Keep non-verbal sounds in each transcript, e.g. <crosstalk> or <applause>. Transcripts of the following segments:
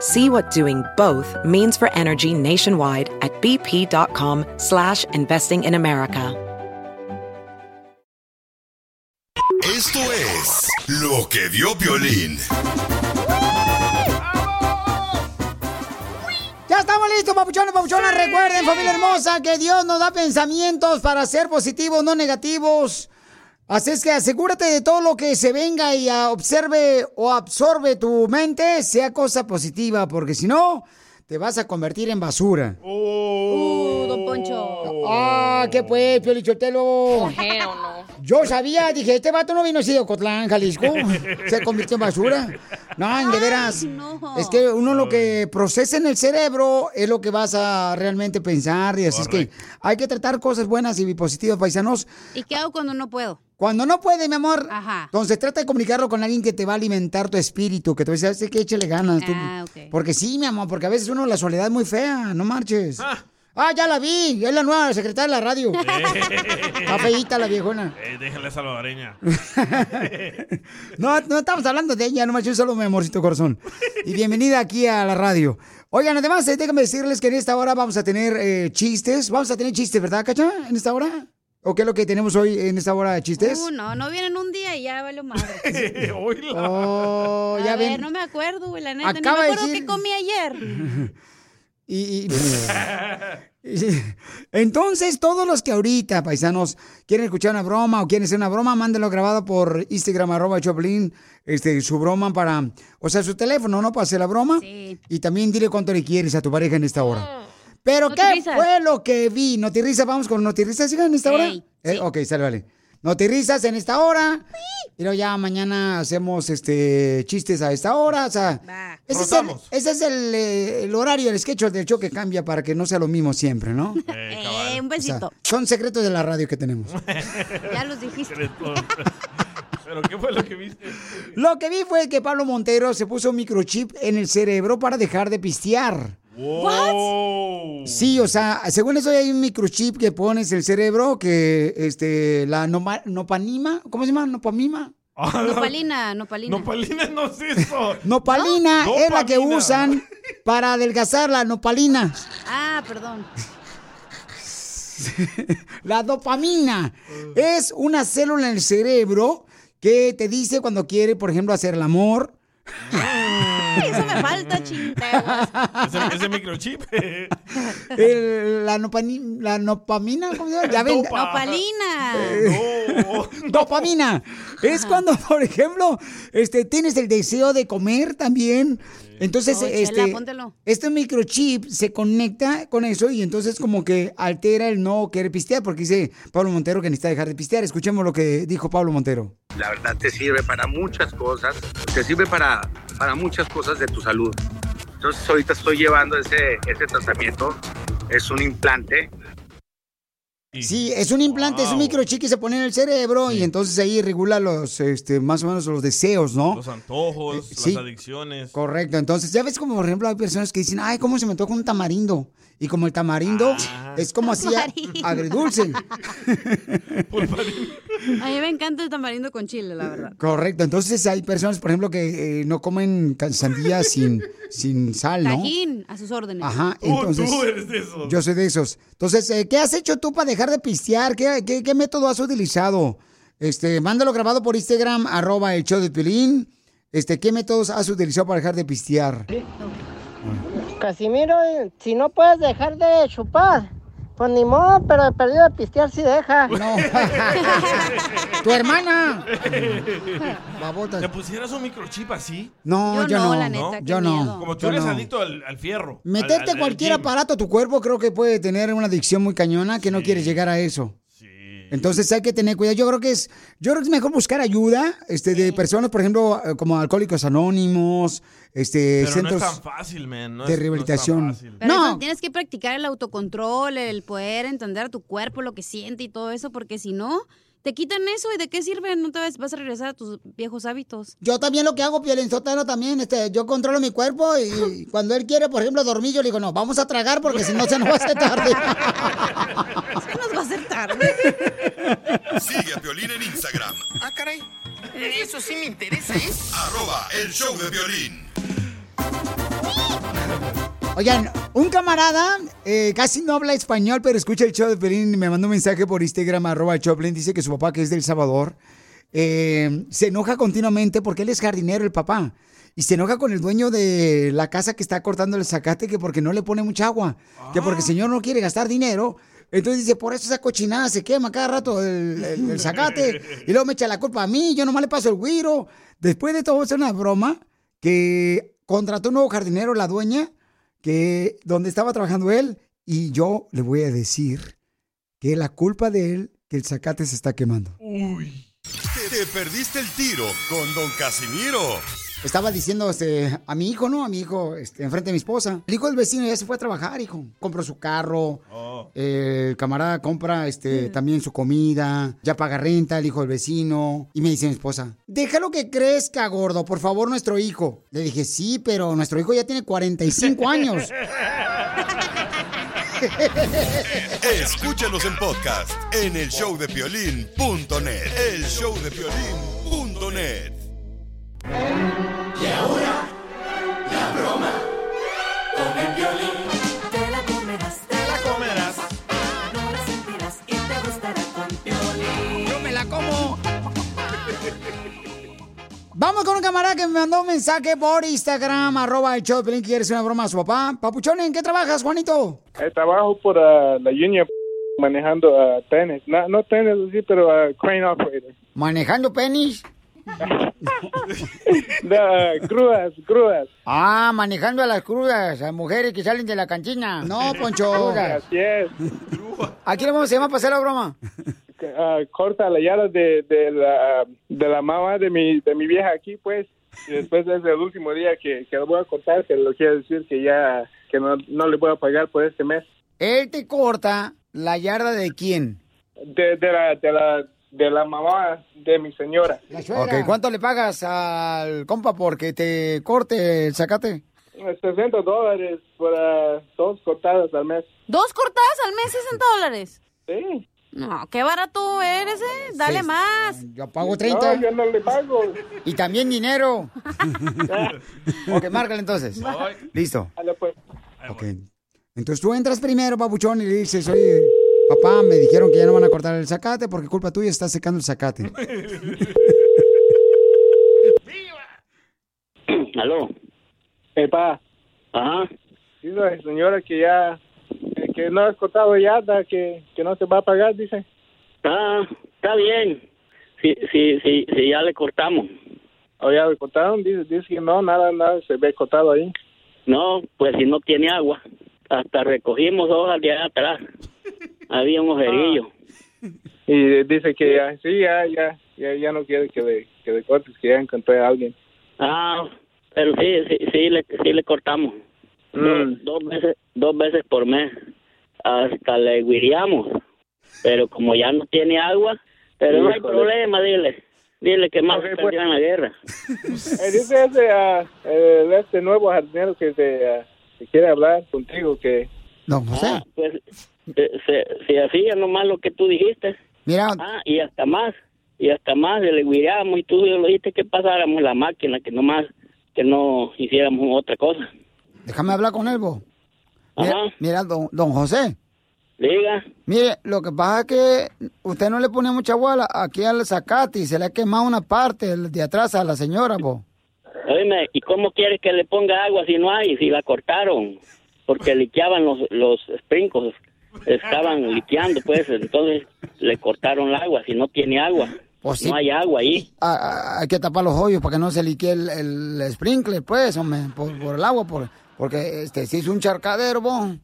See what doing both means for energy nationwide at bp.com slash investing in America. Esto es lo que vio Violín. Ya estamos listos, papuchones, papuchonas. Recuerden, familia hermosa, que Dios nos da pensamientos para ser positivos, no negativos. Así es que asegúrate de todo lo que se venga y observe o absorbe tu mente, sea cosa positiva, porque si no, te vas a convertir en basura. Uh, don Poncho. Ah, ¿qué pues, Piolichotelo? Oh, hell no. Yo sabía, dije, este vato no vino así de Ocotlán, Jalisco. <laughs> Se convirtió en basura. No, de veras. no. Es que uno lo que procesa en el cerebro es lo que vas a realmente pensar. Y así es que hay que tratar cosas buenas y positivas, paisanos. ¿Y qué hago cuando no puedo? Cuando no puede, mi amor, Ajá. entonces trata de comunicarlo con alguien que te va a alimentar tu espíritu, que te va a decir, "Sabes que échale ganas. tú". Ah, ok. Porque sí, mi amor, porque a veces uno la soledad es muy fea, no marches. Ah, ya la vi, es la nueva secretaria de la radio. Está feíta la viejona. Eh, déjale salvadoreña. <laughs> No, no estamos hablando de ella, nomás yo solo mi amorcito corazón. Y bienvenida aquí a la radio. Oigan, además, eh, déjenme decirles que en esta hora vamos a tener eh, chistes. Vamos a tener chistes, ¿verdad, Cacha? En esta hora. ¿O qué es lo que tenemos hoy en esta hora de chistes? Uh, no, no vienen un día y ya vale madre. <laughs> Oh, A ya ver, ven. no me acuerdo, güey, la neta. Acaba de me acuerdo decir- qué comí ayer. <laughs> Y, <laughs> entonces, todos los que ahorita, paisanos, quieren escuchar una broma o quieren hacer una broma, mándenlo grabado por Instagram, arroba Choplin, este, su broma para, o sea, su teléfono, ¿no? Para hacer la broma. Sí. Y también dile cuánto le quieres a tu pareja en esta hora. Pero, ¿qué fue lo que vi? ¿Notirrisas? Vamos con notirrisas, hija, en esta hora. Ey, Eh, sí. ok, sale, vale. Notirrisas en esta hora. Y luego ya mañana hacemos este chistes a esta hora. O sea, Va. ese es, el, Rotamos. ese es el, eh, el horario, el sketch del show que cambia para que no sea lo mismo siempre, ¿no? <laughs> Eh, Eh, un O sea, besito. son secretos de la radio que tenemos. <laughs> Ya los dijiste. Pero ¿qué fue lo que viste? Lo que vi fue que Pablo Montero se puso un microchip en el cerebro para dejar de pistear. Wow. Sí, o sea, según eso hay un microchip que pones en el cerebro que, este, la noma- nopanima, ¿cómo se llama? Nopamima. Ah, Nopalina, nopalina. Nopalina no es eso. <laughs> Nopalina No. es la que usan para adelgazar la nopalina. Ah, perdón. <laughs> La dopamina es una célula en el cerebro que te dice cuando quiere, por ejemplo, hacer el amor. Eso me falta, chinteguas. Ese, ese microchip. <laughs> El- la, nopani- la nopamina, ¿cómo se llama? Ya ven, Dopa. Nopalina. No. <laughs> dopamina. Es cuando, por ejemplo, este, tienes el deseo de comer también. Entonces, Oh, este, este microchip se conecta con eso y entonces como que altera el no querer pistear, porque dice Pablo Montero que necesita dejar de pistear. Escuchemos lo que dijo Pablo Montero. La verdad te sirve para muchas cosas, te sirve para, para muchas cosas de tu salud. Entonces ahorita estoy llevando ese, ese tratamiento, es un implante Sí, es un implante, es un microchip que se pone en el cerebro y entonces ahí regula los, este, más o menos los deseos, ¿no? Los antojos, Eh, sí. las adicciones. Correcto, entonces ya ves como por ejemplo hay personas que dicen, ay, ¿cómo se me toca un tamarindo? Y como el tamarindo Ah. es como así agridulce. <laughs> A mí me encanta el tamarindo con chile, la verdad. Correcto, entonces hay personas, por ejemplo, que eh, no comen ca- sandía sin, sin sal, ¿no? Tajín, a sus órdenes. Ajá, Tú, entonces... tú eres de esos. Yo soy de esos. Entonces, eh, ¿qué has hecho tú para dejar de pistear? ¿Qué, qué, qué método has utilizado? Este, mándalo grabado por Instagram, arroba el show de Pilín. Este, ¿qué métodos has utilizado para dejar de pistear? Casimiro, si no puedes dejar de chupar, Pues ni modo, pero perdido de pistear sí deja. <laughs> No. <laughs> tu hermana. Babota. ¿Te pusieras un microchip así? No, yo, no. la neta, yo no. Como tú Yo eres no. adicto al, al fierro. Meterte al- al cualquier aparato a tu cuerpo creo que puede tener una adicción muy cañona que no quieres llegar a eso. Entonces hay que tener cuidado. Yo creo que es, yo creo que es mejor buscar ayuda, este, de personas, por ejemplo, eh, como alcohólicos anónimos, este, Pero centros no es tan fácil, man. No de es- no es tan rehabilitación. fácil. Pero No. eso, tienes que practicar el autocontrol, el poder entender a tu cuerpo, lo que siente y todo eso, porque si no, te quitan eso y de qué sirve, no te vas, vas a regresar a tus viejos hábitos. Yo también lo que hago, Piolín Sotelo, también, este, yo controlo mi cuerpo y <laughs> cuando él quiere, por ejemplo, dormir, yo le digo, no, vamos a tragar porque si no se nos va a hacer tarde. <laughs> tarde. Sigue a Piolín en Instagram, Ah, caray. Eso sí me interesa, ¿eh? arroba el show de violín. Oigan, un camarada eh, casi no habla español, pero escucha el show de Piolín y me mandó un mensaje por Instagram, arroba el Choplin, dice que su papá, que es del Salvador, eh, se enoja continuamente porque él es jardinero, el papá. Y se enoja con el dueño de la casa que está cortando el zacate que porque no le pone mucha agua. Que porque el señor no quiere gastar dinero. Entonces dice, por eso esa cochinada se quema cada rato el, el- zacate. Y luego me echa la culpa a mí, yo nomás le paso el güiro. Después de todo, es una broma que contrató un nuevo jardinero, la dueña, que donde estaba trabajando él. Y yo le voy a decir que la culpa de él, que el zacate se está quemando. Te, te perdiste el tiro con Don Casimiro. Estaba diciendo este, a mi hijo, ¿no? A mi hijo, este, enfrente de mi esposa. El hijo del vecino ya se fue a trabajar, hijo. Compró su carro. Oh. eh, el camarada compra este, también su comida. Ya paga renta el hijo del vecino. Y me dice mi esposa, déjalo que crezca, gordo, por favor, nuestro hijo. Le dije, sí, pero nuestro hijo ya tiene 45 <laughs> años. Escúchanos en podcast en el showdepiolín.net. El showdepiolín.net. Y ahora, la broma con el violín. Te la comerás, te la comerás. No la sentirás y te gustará con violín. Yo me la como. Vamos con un camarada que me mandó un mensaje por Instagram, arroba el show de que quieres una broma a su papá. Papuchón, ¿en qué trabajas, Juanito? Eh, trabajo por ah, la Union manejando ah, tenis. No, no tenis, sí, pero ah, crane operator. ¿Manejando penis? <laughs> Ah, grúas, grúas. Ah, manejando a las crudas, a mujeres que salen de la cantina. No, Poncho. Así es. ¿A quién le vamos para hacer la broma? Corta la yarda de, de, la, de la mamá de mi, de mi vieja aquí, pues. Y después es el último día que, que lo voy a cortar, que lo quiere decir que ya que no, no le voy a pagar por este mes. Él te corta la yarda de quién? De, de, la, de, la, de la mamá de mi señora. Ok, ¿cuánto le pagas al compa porque te corte el zacate? 60 dólares por ah, dos cortadas al mes. ¿Dos cortadas al mes, 60 dólares? Sí. No, qué barato eres, ¿eh? Dale Sí. más. Yo pago 30. No, yo no le pago. Y también dinero. <laughs> ok, márcale entonces. Listo. Dale, pues. Ok. Entonces tú entras primero, papuchón, y le dices, oye, papá, me dijeron que ya no van a cortar el zacate porque culpa tuya está secando el zacate. <laughs> Aló. Eh, pa. Ajá. Dice la señora que ya, que no has cortado yarda, que, que no se va a pagar, dice. Ah, está bien. Sí, sí, sí, sí, ya le cortamos. ¿O ya le cortaron? Dice, dice que no, nada, nada se ve cortado ahí. No, pues si no tiene agua. Hasta recogimos hojas de allá atrás. Había un ojerillo. Y dice que ya, sí, ya, ya, ya, ya no quiere que le, que le cortes, que ya encontré a alguien. Ah, pero sí, sí, sí, le, sí le cortamos. Mm. Dos, dos veces, dos veces por mes. Hasta le guiriamos. Pero como ya no tiene agua, pero no hay problema, dile. Dile que más Ok, se pues. en la guerra. <laughs> Eh, dice ese, ah, el- este nuevo jardinero que te, ah, que quiere hablar contigo, que... Don José. Ah, pues se, se, hacía nomás lo que tú dijiste. Mira. Ah, y hasta más. Y hasta más, le guiamos y tú le dijiste que pasáramos la máquina, que nomás, que no hiciéramos otra cosa. Déjame hablar con él, vos. Mira, Ajá. mira, don, don José. Diga. Mire, lo que pasa es que usted no le pone mucha agua a la- aquí al zacate y se le ha quemado una parte de atrás a la señora, vos. Oíme, ¿y cómo quieres que le ponga agua si no hay, si la cortaron? Porque liqueaban los, los sprinkles. Estaban liqueando, pues, entonces le cortaron el agua, si no tiene agua. Pues sí. No hay agua ahí. Ah, ah, hay que tapar los hoyos para que no se liquee el, el sprinkler, pues, hombre, por, por el agua, por, porque este, si es un charcadero, bon.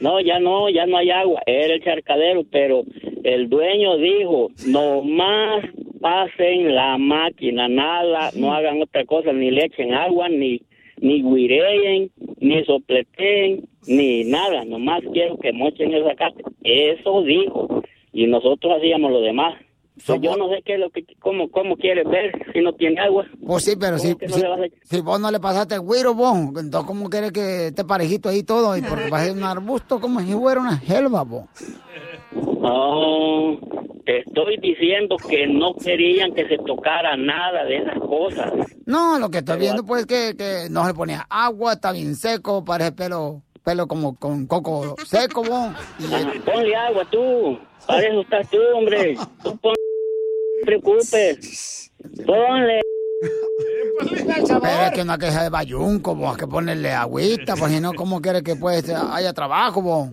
No, ya no, ya no hay agua. Era el charcadero, pero el dueño dijo, no más pasen la máquina, nada, no hagan otra cosa, ni le echen agua, ni ni guireen, ni sopleteen, ni nada, nomás quiero que mochen esa casa. Eso dijo. Y nosotros hacíamos lo demás. Pues yo no sé qué es lo que, cómo, cómo quieres ver si no tiene agua. Pues sí, pero ¿Cómo si, no si, vas si vos no le pasaste el güiro, vos, entonces ¿cómo quieres que esté parejito ahí todo? Y porque va a ser un arbusto como si fuera una selva, vos. No, te estoy diciendo que no querían que se tocara nada de esas cosas. No, lo que estoy viendo, pues, que, que no se ponía agua, está bien seco, parece pelo, pelo como con coco seco, vos. Y- Ponle agua tú. Para eso estás tú, hombre. Tú pon... No te preocupes. Ponle. Pero es que una queja de bayunco, vos, hay que ponerle agüita, pues si no, ¿cómo quieres que pues haya trabajo, vos?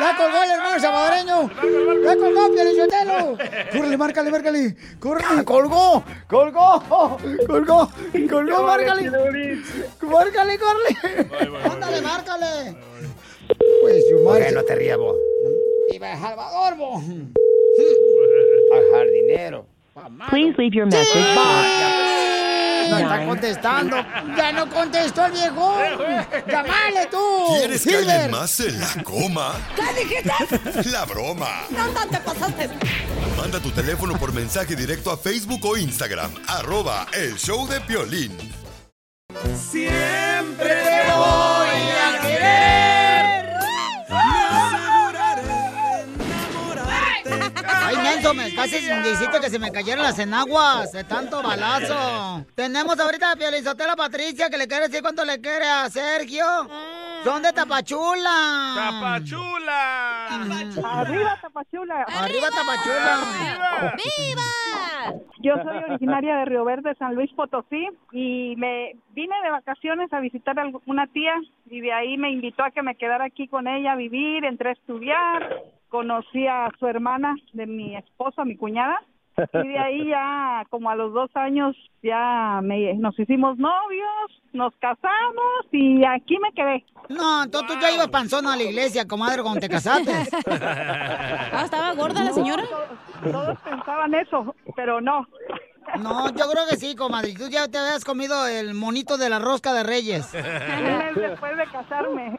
¡Ya colgó el hermano salvadoreño! ¡Ya colgó, Pielichotelo! ¡Córrele, márcale, márcale! ¡Córrele! ¡Colgó! ¡Colgó! ¡Colgó! ¡Colgó, márcale! ¡Márcale, córrele! ¡Ándale, márcale! Pues su madre. no te rías, vos. ¡Viva El Salvador, vos! Al jardinero. Please leave your message. No está contestando. Ya no contestó el viejo. Llámale tú. ¿Quieres que alguien más se la coma? ¿Qué dijiste? La broma. No, no te pasaste. Manda tu teléfono por mensaje directo a Facebook o Instagram. Arroba el show de Piolín. Siempre te voy a querer. Ay, Nelson, me casi hiciste que se me cayeran las enaguas de tanto balazo. Tenemos ahorita a Piolizotela Patricia que le quiere decir cuánto le quiere a Sergio. Son de Tapachula. ¡Tapachula! Arriba, Tapachula. Arriba, Tapachula. ¡Viva! Yo soy originaria de Río Verde, San Luis Potosí, y me vine de vacaciones a visitar a una tía y de ahí me invitó a que me quedara aquí con ella a vivir, entré a estudiar, conocí a su hermana de mi esposo, mi cuñada, y de ahí ya como a los dos años ya me, nos hicimos novios, nos casamos y aquí me quedé. No, entonces tú ya ibas panzona a la iglesia, comadre, cuando te casaste. <laughs> Ah, ¿estaba gorda la señora? Todos, todos pensaban eso, pero no. No, yo creo que sí, comadre. Tú ya te habías comido el monito de la rosca de Reyes. Un mes después de casarme.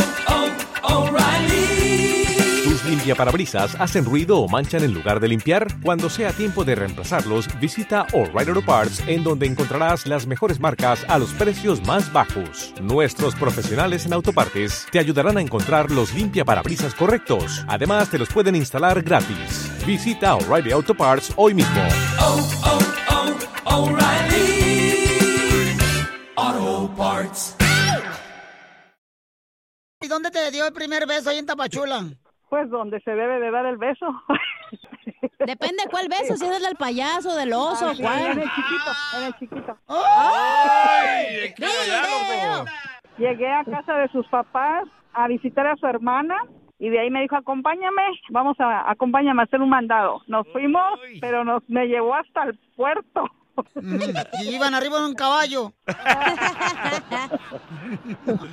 limpiaparabrisas hacen ruido o manchan en lugar de limpiar? Cuando sea tiempo de reemplazarlos, visita O'Reilly Auto Parts, en donde encontrarás las mejores marcas a los precios más bajos. Nuestros profesionales en autopartes te ayudarán a encontrar los limpiaparabrisas correctos. Además, te los pueden instalar gratis. Visita O'Reilly Auto Parts hoy mismo. Auto Parts. ¿y dónde te dio el primer beso ahí en Tapachula? Pues donde se debe de dar el beso. <laughs> Depende cuál beso, si es el del payaso, del oso, Ah, cuál. En el chiquito, en el chiquito. ¡Ay! ¡Qué Llegué a casa de sus papás a visitar a su hermana y de ahí me dijo, acompáñame, vamos a, acompáñame a hacer un mandado. Nos fuimos, pero nos me llevó hasta el puerto. Y iban arriba de un caballo.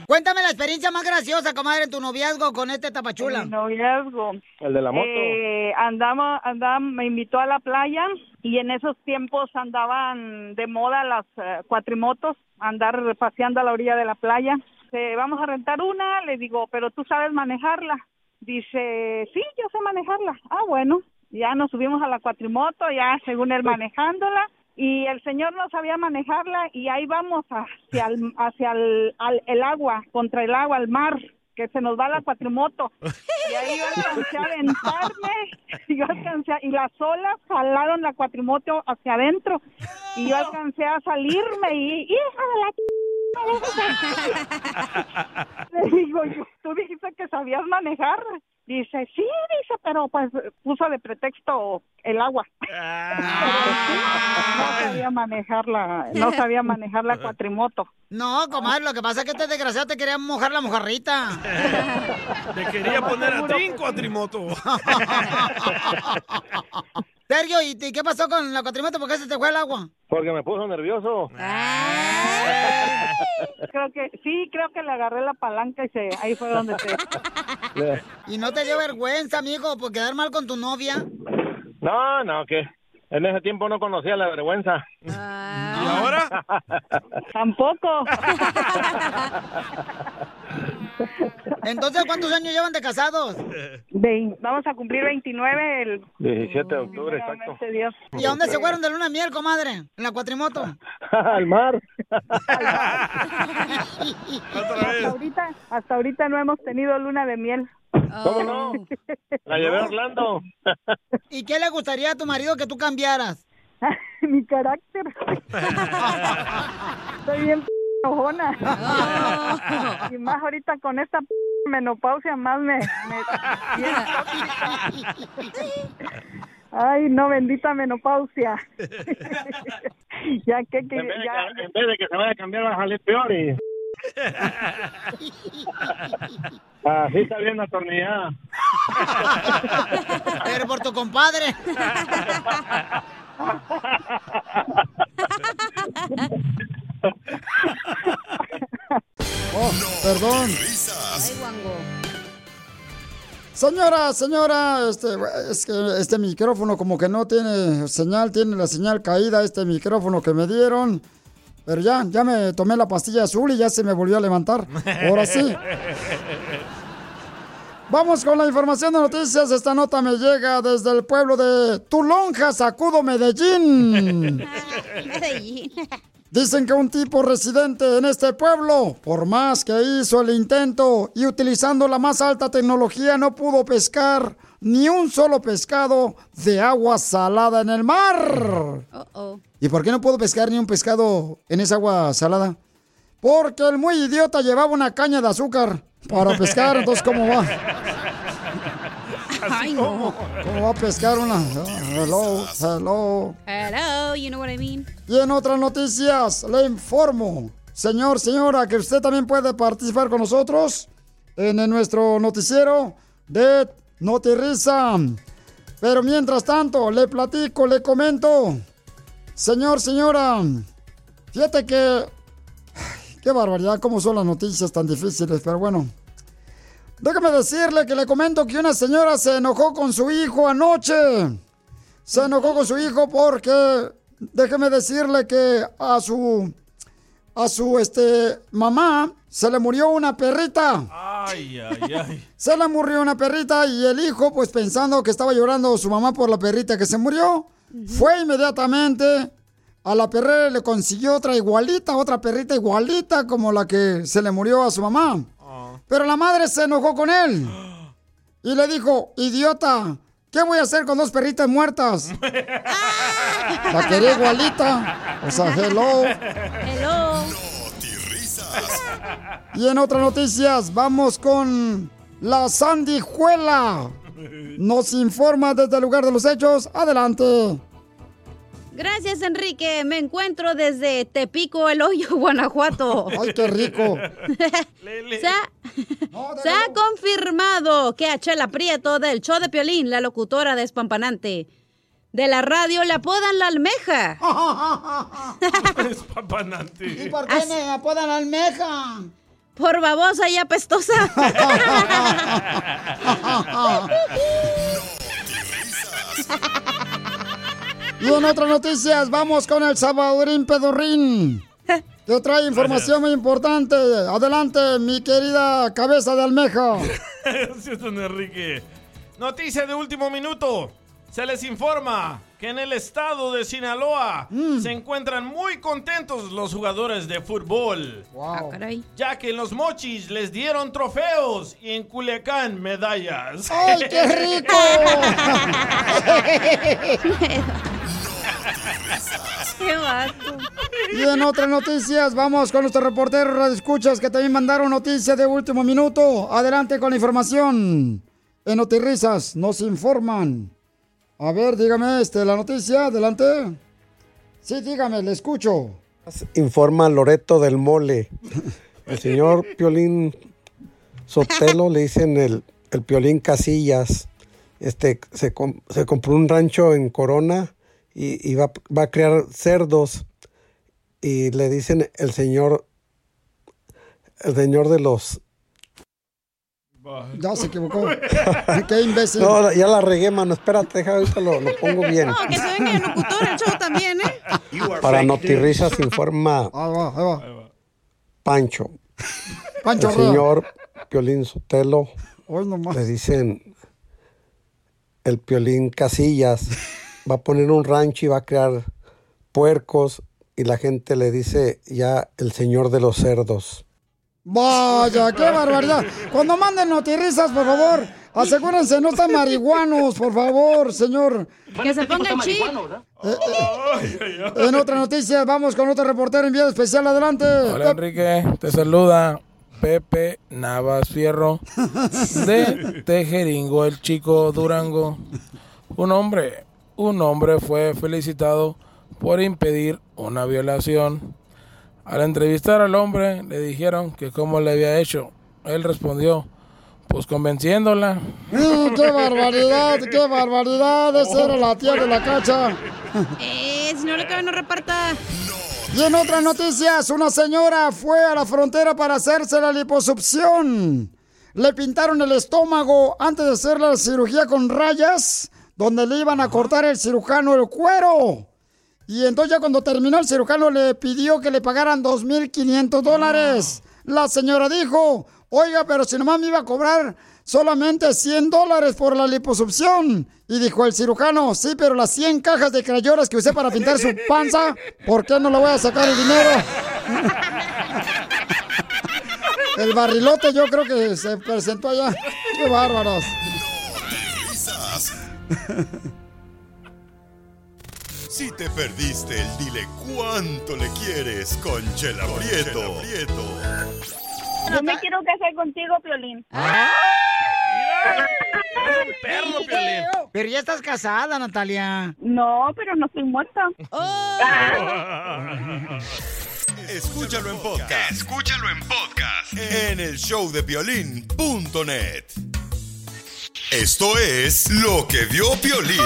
Cuéntame la experiencia más graciosa, comadre, en tu noviazgo con este tapachula. Mi noviazgo. El de la moto. Eh, andamos, andamos, me invitó a la playa y en esos tiempos andaban de moda las eh, cuatrimotos, andar paseando a la orilla de la playa. Eh, vamos a rentar una, le digo, pero tú sabes manejarla. Dice, sí, yo sé manejarla. Ah, bueno, ya nos subimos a la cuatrimoto, ya según él manejándola. Y el señor no sabía manejarla y ahí vamos hacia el, hacia el, al- el agua, contra el agua, al mar, que se nos va la cuatrimoto. Y ahí yo alcancé a aventarme, y yo alcancé a- y las olas jalaron la cuatrimoto hacia adentro y yo alcancé a salirme y hija de la <laughs> le digo tú dijiste que sabías manejar. Dice, sí, dice, pero pues puso de pretexto el agua. <laughs> no sabía manejar la, no sabía manejar la cuatrimoto. No, comadre, lo que pasa es que este desgraciado te quería mojar la mojarrita. <laughs> Te quería poner a ti en cuatrimoto. <laughs> Sergio, ¿y qué pasó con la cuatrimoto? ¿Por qué se te fue el agua? Porque me puso nervioso. Creo que, sí, creo que le agarré la palanca y se, ahí fue donde se... <laughs> ¿Y no te dio vergüenza, amigo, por quedar mal con tu novia? No, no, que en ese tiempo no conocía la vergüenza. ¿Y ahora? <laughs> Tampoco. <laughs> Entonces, ¿cuántos años llevan de casados? Vein- vamos a cumplir 29 el 17 de octubre, exacto. Dios. ¿Y a dónde se fueron de luna de miel, comadre? ¿En la cuatrimoto? <laughs> Al mar. Hasta ahorita, hasta ahorita no hemos tenido luna de miel. ¿Cómo no? La llevé a Orlando. <laughs> ¿Y qué le gustaría a tu marido que tú cambiaras? <laughs> Mi carácter. <laughs> Estoy bien enojona. Y más ahorita con esta menopausia más me... me-. Ay, no, bendita menopausia. ya que, que En vez, de, ya, que- en vez de que se vaya a cambiar, va a salir peor y... Así está bien atornillada. Pero por tu compadre. Oh, perdón. Señora, señora, este, es que este micrófono como que no tiene señal, tiene la señal caída, este micrófono que me dieron. Pero ya, ya me tomé la pastilla azul y ya se me volvió a levantar. Ahora sí. <laughs> Vamos con la información de noticias. Esta nota me llega desde el pueblo de Tulonja, Sacudo, <laughs> Medellín. Dicen que un tipo residente en este pueblo, por más que hizo el intento y utilizando la más alta tecnología, no pudo pescar ni un solo pescado de agua salada en el mar. Uh-oh. ¿Y por qué no pudo pescar ni un pescado en esa agua salada? Porque el muy idiota llevaba una caña de azúcar para pescar, entonces ¿cómo va? Ay, no. ¿Cómo va a pescar una? Ah, Hello, hello. Hello, you know what I mean? Y en otras noticias, le informo, señor, señora, que usted también puede participar con nosotros en, en nuestro noticiero de Notirrisa. Pero mientras tanto, le platico, le comento. Señor, señora, fíjate que... <sighs> Qué barbaridad, cómo son las noticias tan difíciles, pero bueno. Déjame decirle que le comento que una señora se enojó con su hijo anoche. Se enojó con su hijo porque déjeme decirle que a su a su este mamá se le murió una perrita. Ay, ay, ay. Se le murió una perrita y el hijo, pues pensando que estaba llorando su mamá por la perrita que se murió, fue inmediatamente a la perrera y le consiguió otra igualita, otra perrita igualita como la que se le murió a su mamá. Pero la madre se enojó con él y le dijo, idiota, ¿qué voy a hacer con dos perritas muertas? <laughs> La quería igualita. O sea, hello. Hello. <laughs> Y en otras noticias, vamos con la sandijuela. Nos informa desde el lugar de los hechos. Adelante. Gracias, Enrique. Me encuentro desde Tepico, el hoyo, <laughs> Guanajuato. ¡Ay, qué rico! <laughs> Se ha, se ha confirmado que a Chela Prieto del show de Piolín, la locutora despampanante de la radio, le apodan la almeja. <laughs> Es papanante. ¿Y por qué me apodan almeja? Por babosa y apestosa. <laughs> Y en otras noticias, vamos con el Salvadorín Pedorrín. Que trae información muy importante. Adelante, mi querida cabeza de almeja. Gracias, don Enrique. Noticia de último minuto. Se les informa que en el estado de Sinaloa se encuentran muy contentos los jugadores de fútbol. Ya que en los mochis les dieron trofeos y en Culiacán medallas. ¡Ay, qué rico! <laughs> <laughs> ¡Qué vato! Y en otras noticias, vamos con nuestros reporteros radioescuchas que también mandaron noticias de último minuto. Adelante con la información. En Notirrisas nos informan. A ver, dígame este, la noticia, adelante. Sí, dígame, le escucho. Informa Loreto del Mole. <laughs> El señor Piolín Sotelo le dicen el, el Piolín Casillas. Este se, com- se compró un rancho en Corona y, y va, va a criar cerdos. Y le dicen el señor, el señor de los. Ya se equivocó. <laughs> Qué imbécil. No, ya la regué, mano. Espérate, deja, ahorita lo, lo pongo <laughs> bien. No, que se venga el locutor el show también, ¿eh? Para Notirrisas informa Ahí va, ahí va. Pancho. Pancho el Rea. señor Piolín Sotelo Hoy nomás. le dicen el Piolín Casillas va a poner un rancho y va a crear puercos y la gente le dice ya el señor de los cerdos. Vaya, qué barbaridad. Cuando manden notirrisas, por favor, asegúrense, no están marihuanos, por favor, señor. Que se ponga el chip. Eh, eh, en otras noticias, vamos con otro reportero enviado especial. Adelante. Hola Enrique, te saluda Pepe Navas Fierro de Tejeringo, el chico Durango. Un hombre, un hombre fue felicitado por impedir una violación. Al entrevistar al hombre le dijeron que cómo le había hecho. Él respondió, pues convenciéndola. <laughs> ¡Qué barbaridad! ¡Qué barbaridad! Esa era la tía de la cacha. Eh, si no le cabe, no reparta. Y en otras noticias, una señora fue a la frontera para hacerse la liposucción. Le pintaron el estómago antes de hacer la cirugía con rayas, donde le iban a cortar el cirujano el cuero. Y entonces ya cuando terminó el cirujano le pidió que le pagaran 2.500 dólares. La señora dijo, oiga, pero si nomás me iba a cobrar solamente 100 dólares por la liposucción. Y dijo el cirujano, sí, pero las 100 cajas de crayolas que usé para pintar su <laughs> panza, ¿por qué no le voy a sacar el dinero? <laughs> El barrilote yo creo que se presentó allá. ¡Qué bárbaros! <laughs> Si te perdiste el dile cuánto le quieres con Chela Prieto. Yo me quiero casar contigo, Piolín. perro, Piolín. Pero ya estás casada, Natalia. No, pero no estoy muerta. <laughs> Escúchalo en podcast. Escúchalo en podcast. En el show de violín.net. Esto es lo que vio Piolín.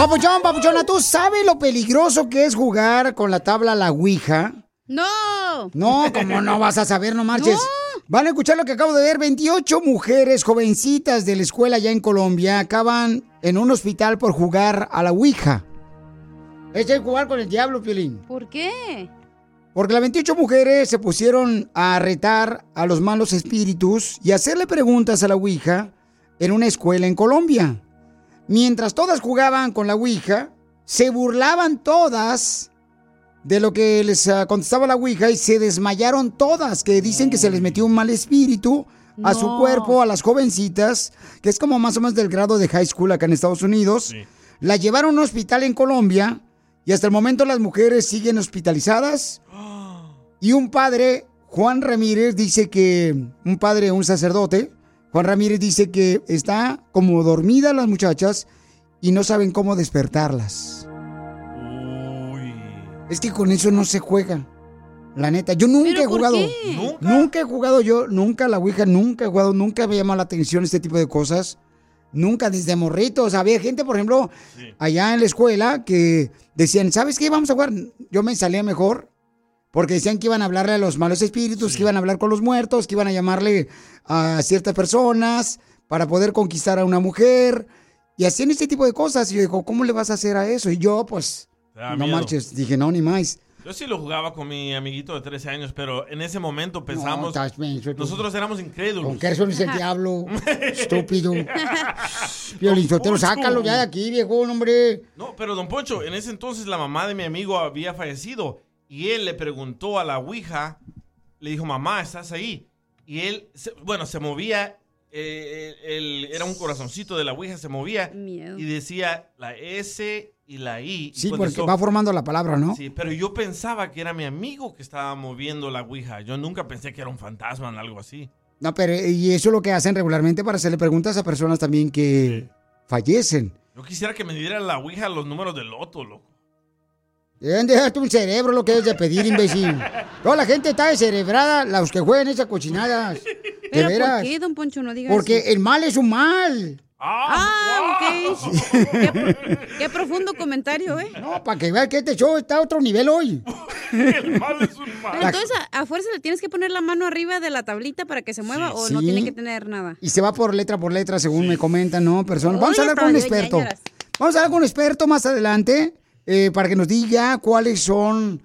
Papuchón, papuchona, ¿tú sabes lo peligroso que es jugar con la tabla la Ouija? No. No, como no vas a saber, no marches. Van a escuchar lo que acabo de ver. 28 mujeres jovencitas de la escuela ya en Colombia acaban en un hospital por jugar a la Ouija. Es el jugar con el diablo, Piolín. ¿Por qué? Porque las 28 mujeres se pusieron a retar a los malos espíritus y hacerle preguntas a la Ouija en una escuela en Colombia. Mientras todas jugaban con la Ouija, se burlaban todas de lo que les ah, contestaba la Ouija y se desmayaron todas, que dicen que se les metió un mal espíritu a su cuerpo, a las jovencitas, que es como más o menos del grado de high school acá en Estados Unidos. La llevaron a un hospital en Colombia y hasta el momento las mujeres siguen hospitalizadas. <gasps> Y un padre, Juan Ramírez, dice que, un padre, un sacerdote, Juan Ramírez dice que está como dormida las muchachas y no saben cómo despertarlas. Es que con eso no se juega. La neta, yo nunca ¿Pero he por jugado. qué? ¿Nunca? he jugado yo, nunca la Ouija, nunca he jugado, nunca me llamado la atención este tipo de cosas. Nunca, desde morritos. Había gente, por ejemplo, allá en la escuela que decían, ¿sabes qué? Vamos a jugar. Yo me salía mejor porque decían que iban a hablarle a los malos espíritus, que iban a hablar con los muertos, que iban a llamarle a ciertas personas para poder conquistar a una mujer. Y hacían este tipo de cosas. Y yo digo, ¿cómo le vas a hacer a eso? Y yo, pues, no miedo. marches. Dije, no, ni más. Yo sí lo jugaba con mi amiguito de 13 años, pero en ese momento pensamos... menso, tú. nosotros éramos incrédulos. ¿Con razón es el diablo? Estúpido. Violín sácalo ya de aquí, viejo, hombre. No, pero don Poncho, en ese entonces la mamá de mi amigo había fallecido y él le preguntó a la Ouija, le dijo, mamá, ¿estás ahí? Y él, se- bueno, se movía, eh, el- era un corazoncito de la Ouija, se movía y decía la S y la I. y Sí, porque eso- va formando la palabra, ¿no? Sí, pero yo pensaba que era mi amigo que estaba moviendo la Ouija. Yo nunca pensé que era un fantasma o algo así. No, pero y eso es lo que hacen regularmente para hacerle preguntas a personas también que fallecen. Yo quisiera que me diera la Ouija los números del loto, loco. Deben dejarte un cerebro lo que es de pedir, imbécil. Toda la gente está descerebrada, los que juegan esas cochinadas. De ¿Pero veras. por qué, don Poncho, no digas Porque eso? el mal es un mal. Ah, ok. qué, qué profundo comentario, ¿eh? No, para que veas que este show está a otro nivel hoy. Pero entonces, a, a fuerza le tienes que poner la mano arriba de la tablita para que se mueva o no Sí. tiene que tener nada. Y se va por letra por letra, según me comentan, ¿no? Personas. Vamos a hablar con un experto. Vamos a hablar con un experto más adelante eh, para que nos diga cuáles son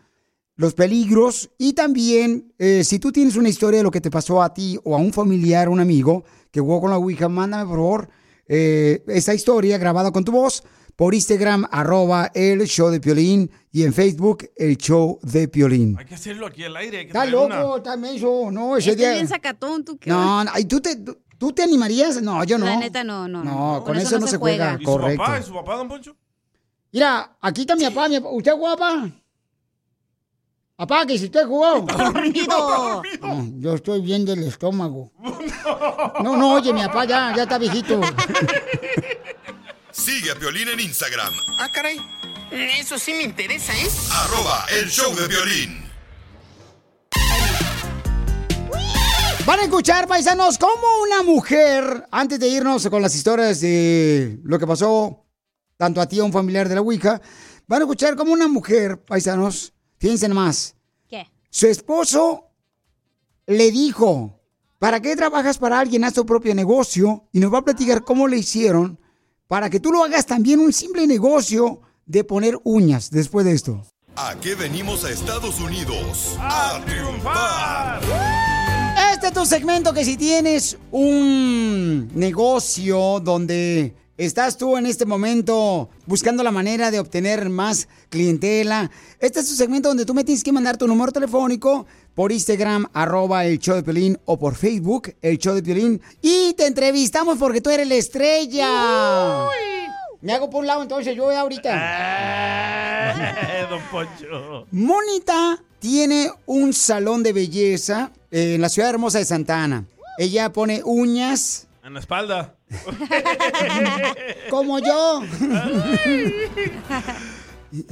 los peligros y también eh, si tú tienes una historia de lo que te pasó a ti o a un familiar, un amigo que jugó con la Ouija, mándame por favor eh, esa historia grabada con tu voz por Instagram, arroba el show de Piolín y en Facebook, el show de Piolín. Hay que hacerlo aquí al aire. Hay que Está loco, está menso, no, ese día... bien sacatón, tú qué No, no, ¿y tú te, tú- te animarías? No, yo no. La neta, no, no. No, con eso no se juega. ¿Y Correcto. su papá? ¿Y su papá, don Poncho? Mira, aquí está mi papá, mi papá. ¿Usted jugó, papá? Papá, que si usted jugó. Dormido. No, yo estoy bien del estómago. No, no, oye, mi papá ya, ya está viejito. Sigue a Piolín en Instagram, Ah, caray. Eso sí me interesa, ¿eh? arroba el show de violín. Van a escuchar, paisanos, cómo una mujer, antes de irnos con las historias de lo que pasó tanto a ti a un familiar de la Ouija, van a escuchar cómo una mujer, paisanos, fíjense más, ¿Qué? su esposo le dijo, ¿para qué trabajas para alguien? Haz tu propio negocio y nos va a platicar cómo le hicieron para que tú lo hagas también un simple negocio de poner uñas después de esto. ¿A qué venimos a Estados Unidos? ¡A triunfar! Este es tu segmento que si tienes un negocio donde estás tú en este momento buscando la manera de obtener más clientela, este es tu segmento donde tú me tienes que mandar tu número telefónico por Instagram, arroba el show de Piolín, o por Facebook, el show de Piolín, y te entrevistamos porque tú eres la estrella. Me hago por un lado entonces yo ahorita. Eh, don Poncho. Mónica tiene un salón de belleza en la ciudad hermosa de Santa Ana. Ella pone uñas En la espalda. <laughs> como yo. y,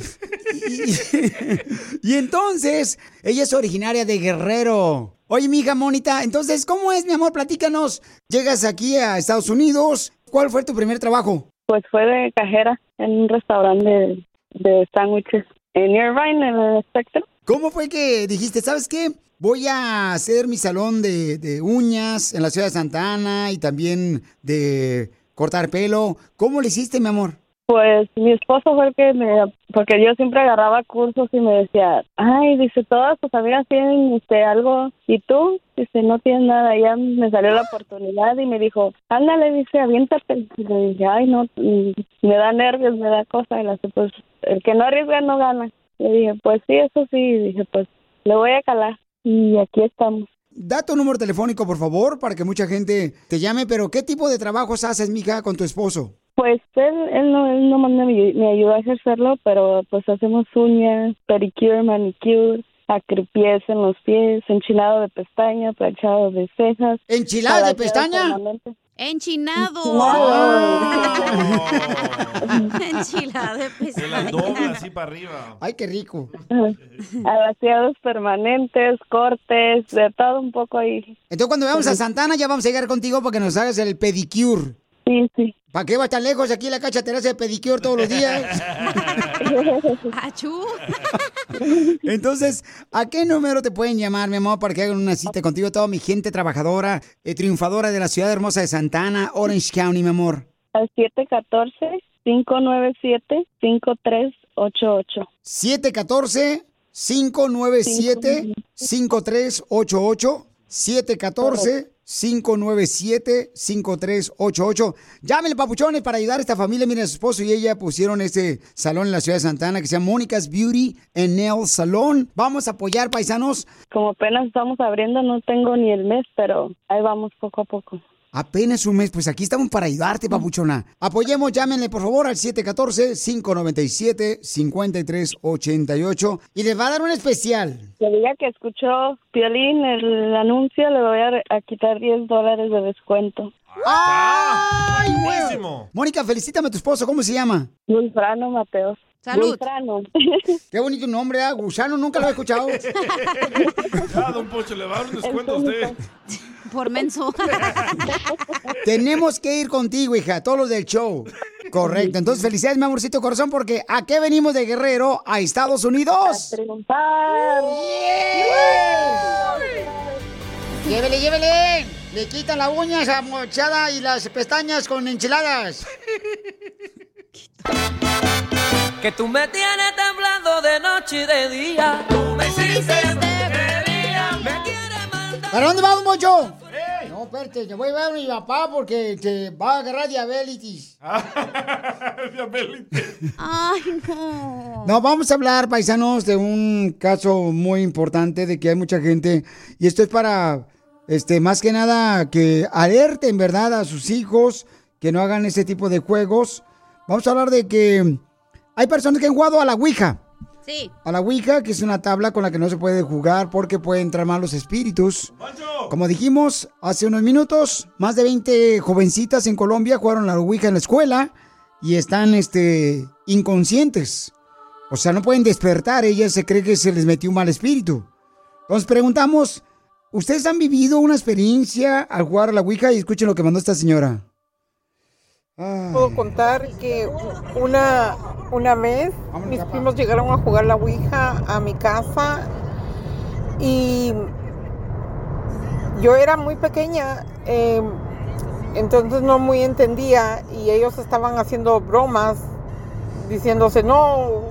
y entonces, ella es originaria de Guerrero. Oye, mi hija Mónica, entonces, ¿cómo es, mi amor? Platícanos. Llegas aquí a Estados Unidos. ¿Cuál fue tu primer trabajo? Pues fue de cajera en un restaurante de, de sándwiches en Irvine, en el Spectrum. ¿Cómo fue que dijiste, sabes qué? Voy a hacer mi salón de, de uñas en la ciudad de Santa Ana y también de cortar pelo. ¿Cómo le hiciste, mi amor? Pues mi esposo fue el que me, porque yo siempre agarraba cursos y me decía, ay, dice, todas tus amigas tienen este, algo y tú, dice, no tienes nada. Ya me salió la oportunidad y me dijo, ándale, dice, aviéntate. Y le dije, ay, no, mm, me da nervios, me da cosa. Y le dije, pues, el que no arriesga no gana. Le dije, pues sí, eso sí. Y dije, pues, le voy a calar. Y aquí estamos. Da tu número telefónico, por favor, para que mucha gente te llame. Pero, ¿qué tipo de trabajos haces, mija, con tu esposo? Pues él, él no, él no me, me ayudó a ejercerlo, pero pues hacemos uñas, pedicure, manicure, acripiés en los pies, enchinado de pestaña, planchado de cejas. ¿Enchilada de pestaña? permanentes. Enchinado. <laughs> <laughs> Enchilada de Se las dobla así para arriba. Ay, qué rico. Alaciados permanentes, cortes, de todo un poco ahí. Entonces, cuando vayamos a Santana, ya vamos a llegar contigo para que nos hagas el pedicure. Sí, sí. ¿Para qué vas tan lejos? Aquí la cacha te hace pedicure todos los días. <laughs> Achú. <laughs> Entonces, ¿a qué número te pueden llamar, mi amor, para que hagan una cita contigo? Toda mi gente trabajadora, eh, triunfadora de la ciudad hermosa de Santana, Orange County, mi amor. Al 714-597-5388. 714-597-5388. 714-597-5388. Llámenle, papuchones, para ayudar a esta familia. Miren, su esposo y ella pusieron este salón en la ciudad de Santana que se llama Mónica's Beauty and Nail Salon. Vamos a apoyar, paisanos. Como apenas estamos abriendo, no tengo ni el mes, pero ahí vamos poco a poco. Apenas un mes, pues aquí estamos para ayudarte, papuchona. Apoyemos, llámenle por favor al 714-597-5388 y les va a dar un especial. Que diga que escuchó Piolín el anuncio, le voy a, a quitar 10 dólares de descuento. ¡Ay, buenísimo! Mónica, felicítame a tu esposo, ¿cómo se llama? Gulfrano Mateos. Salud. Gulfrano. <laughs> Qué bonito nombre, ¿eh? Gusano, nunca lo he escuchado. <laughs> Ya, don Pocho, le va a dar un descuento a usted. Por menso. <laughs> Tenemos que ir contigo, hija, todos los del show. Correcto. Entonces, felicidades, mi amorcito corazón, porque ¿a qué venimos de Guerrero a Estados Unidos? A triunfar. Llévele, llévele. Le quitan la uña esa mochada y las pestañas con enchiladas. Que tú me tienes temblando de noche y de día. Tú me hiciste brujería. Me quieres mandar. ¿Para dónde vamos, Mocho? No, espérate, te voy a ver a mi papá porque te va a agarrar diabetes. <laughs> Ay, no. No, vamos a hablar, paisanos, de un caso muy importante de que hay mucha gente, y esto es para, este, más que nada, que alerten, ¿verdad?, a sus hijos, que no hagan ese tipo de juegos. Vamos a hablar de que hay personas que han jugado a la Ouija. Sí. A la Ouija, que es una tabla con la que no se puede jugar porque pueden entrar malos espíritus. Como dijimos hace unos minutos, más de 20 jovencitas en Colombia jugaron a la Ouija en la escuela y están este, inconscientes. O sea, no pueden despertar. Ellas se cree que se les metió un mal espíritu. Entonces preguntamos, ¿ustedes han vivido una experiencia al jugar a la Ouija? Y escuchen lo que mandó esta señora. Puedo contar que una, una vez mis primos llegaron a jugar la Ouija a mi casa y yo era muy pequeña, eh, entonces no muy entendía y ellos estaban haciendo bromas diciéndose, no,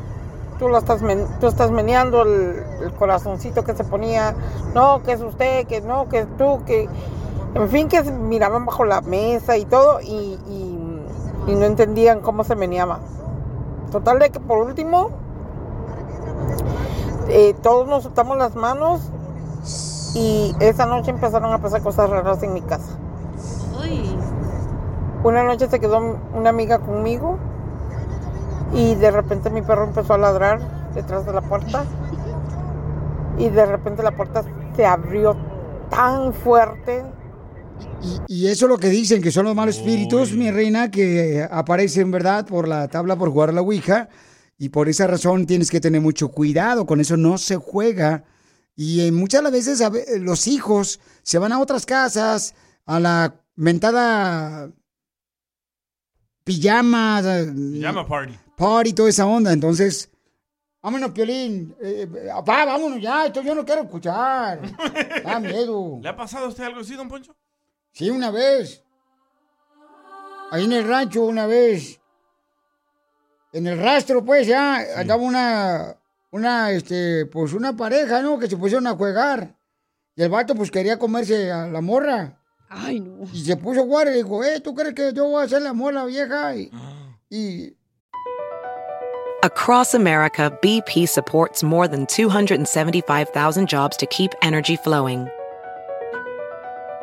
tú, la estás, men- tú estás meneando el, el corazoncito que se ponía, no, que es usted, que no, que es tú, que... En fin, que se miraban bajo la mesa y todo y, y- y no entendían cómo se meneaba. Total de que por último, eh, todos nos soltamos las manos y esa noche empezaron a pasar cosas raras en mi casa. Una noche se quedó una amiga conmigo y de repente mi perro empezó a ladrar detrás de la puerta y de repente la puerta se abrió tan fuerte Y eso es lo que dicen, que son los malos espíritus, mi reina, que aparecen, ¿verdad?, por la tabla, por jugar a la Ouija. Y por esa razón tienes que tener mucho cuidado, con eso no se juega. Y eh, muchas las veces los hijos se van a otras casas, a la mentada pijama, Llama party. party, toda esa onda. Entonces, vámonos, Piolín. Eh, eh, papá, vámonos ya, esto yo no quiero escuchar. <laughs> Da miedo. ¿Le ha pasado a usted algo así, don Poncho? Sí, una vez. Ahí en el rancho, una vez. En el rastro, pues, ya andaba una, una, este, pues, una pareja, ¿no? Que se pusieron a jugar. Y el vato, pues, quería comerse a la morra. Ay, no. Y se puso a jugar y dijo, eh, ¿tú crees que yo voy a hacer la morra vieja? Y, y Across America, BP supports more than 275,000 jobs to keep energy flowing.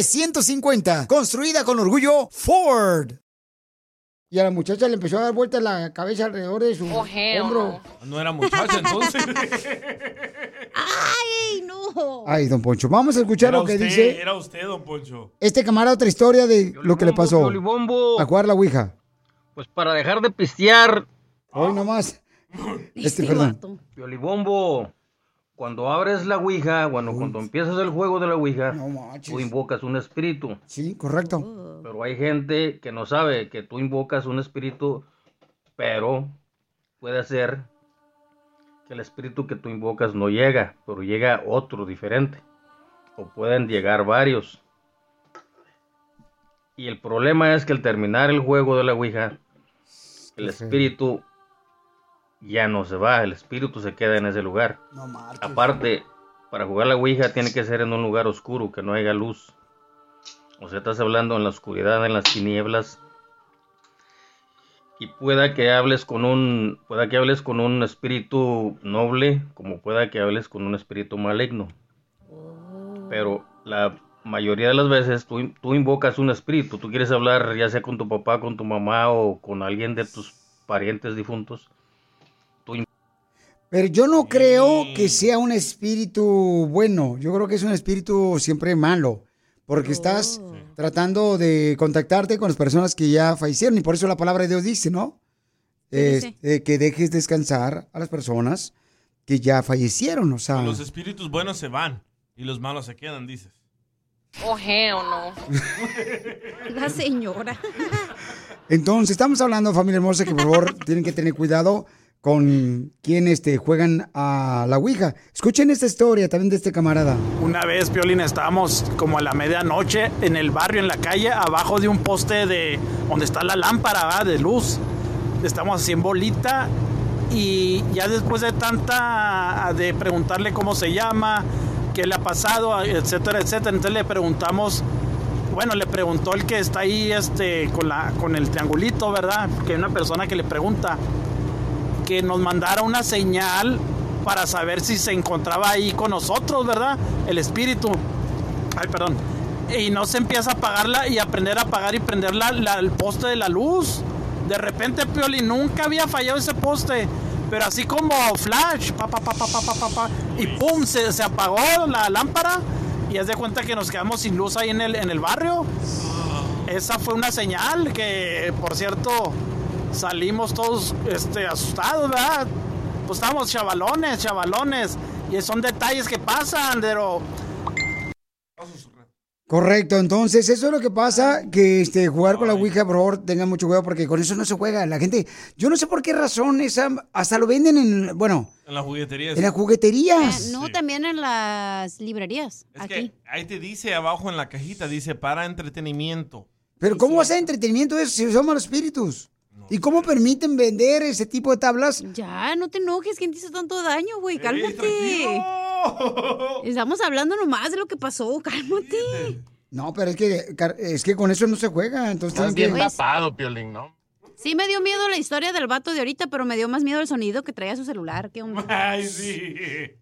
F-150. Construida con orgullo Ford. Y a la muchacha le empezó a dar vueltas la cabeza alrededor de su hombro. No era muchacha entonces. ¡Ay, no! Ay, don Poncho, vamos a escuchar lo que dice Era usted, don Poncho. este camarada, otra historia de lo que le pasó. A jugar la Ouija. Pues para dejar de pistear. Hoy nomás. Este, perdón. Piolibombo. Cuando abres la Ouija, bueno, cuando empiezas el juego de la Ouija, tú invocas un espíritu. Sí, correcto. Pero hay gente que no sabe que tú invocas un espíritu, pero puede ser que el espíritu que tú invocas no llega, pero llega otro diferente. O pueden llegar varios. Y el problema es que al terminar el juego de la Ouija, el espíritu ya no se va, el espíritu se queda en ese lugar. Aparte, para jugar la Ouija tiene que ser en un lugar oscuro, que no haya luz. O sea, estás hablando en la oscuridad, en las tinieblas. Y pueda que hables con un, pueda que hables con un espíritu noble, como pueda que hables con un espíritu maligno. Pero la mayoría de las veces tú, tú invocas un espíritu, tú quieres hablar ya sea con tu papá, con tu mamá o con alguien de tus parientes difuntos. Pero yo no creo que sea un espíritu bueno. Yo creo que es un espíritu siempre malo. Porque estás tratando de contactarte con las personas que ya fallecieron. Y por eso la palabra de Dios dice, ¿no? Es- dice. eh, que dejes descansar a las personas que ya fallecieron. O sea, Los espíritus buenos se van y los malos se quedan, dices. Oh, hell no. <laughs> La señora. entonces estamos hablando, familia hermosa, que por favor <laughs> tienen que tener cuidado con quienes este, juegan a la Ouija. Escuchen esta historia también de este camarada. Una vez, Piolín, estábamos como a la medianoche en el barrio, en la calle, abajo de un poste de donde está la lámpara ¿verdad? de luz. Estamos así en bolita y ya después de tanta, de preguntarle cómo se llama, qué le ha pasado, etcétera, etcétera, entonces le preguntamos, bueno, le preguntó el que está ahí este, con, la, con el triangulito, ¿verdad? Que hay una persona que le pregunta que nos mandara una señal para saber si se encontraba ahí con nosotros, ¿verdad? El espíritu. Ay, perdón. Y no se empieza a apagarla y aprender a apagar y prender la, la, el poste de la luz. De repente, Pioli, nunca había fallado ese poste. Pero así como flash, pa, pa, pa, pa, pa, pa, pa y pum, se, se, apagó la lámpara. Y haz de cuenta que nos quedamos sin luz ahí en el, en el barrio. Esa fue una señal que, por cierto, salimos todos este, asustados, ¿verdad? Pues estamos chavalones, chavalones. Y son detalles que pasan, pero Correcto, entonces eso es lo que pasa, que este jugar con la Ouija, por favor, tengan mucho cuidado porque con eso no se juega. La gente, yo no sé por qué razón esa, hasta lo venden en, bueno, En las jugueterías. en las jugueterías. Eh, no, también en las librerías. Es aquí. que ahí te dice abajo en la cajita, dice para entretenimiento. Pero ¿cómo va a ser entretenimiento eso si somos los espíritus? ¿Y cómo permiten vender ese tipo de tablas? Ya, no te enojes, ¿quién te hizo tanto daño, güey? Cálmate. Estamos hablando nomás de lo que pasó, cálmate. No, pero es que, es que con eso no se juega, entonces Estás bien que... tapado, Piolín, ¿no? Sí me dio miedo la historia del vato de ahorita, pero me dio más miedo el sonido que traía su celular. ¿Qué onda? Ay, sí.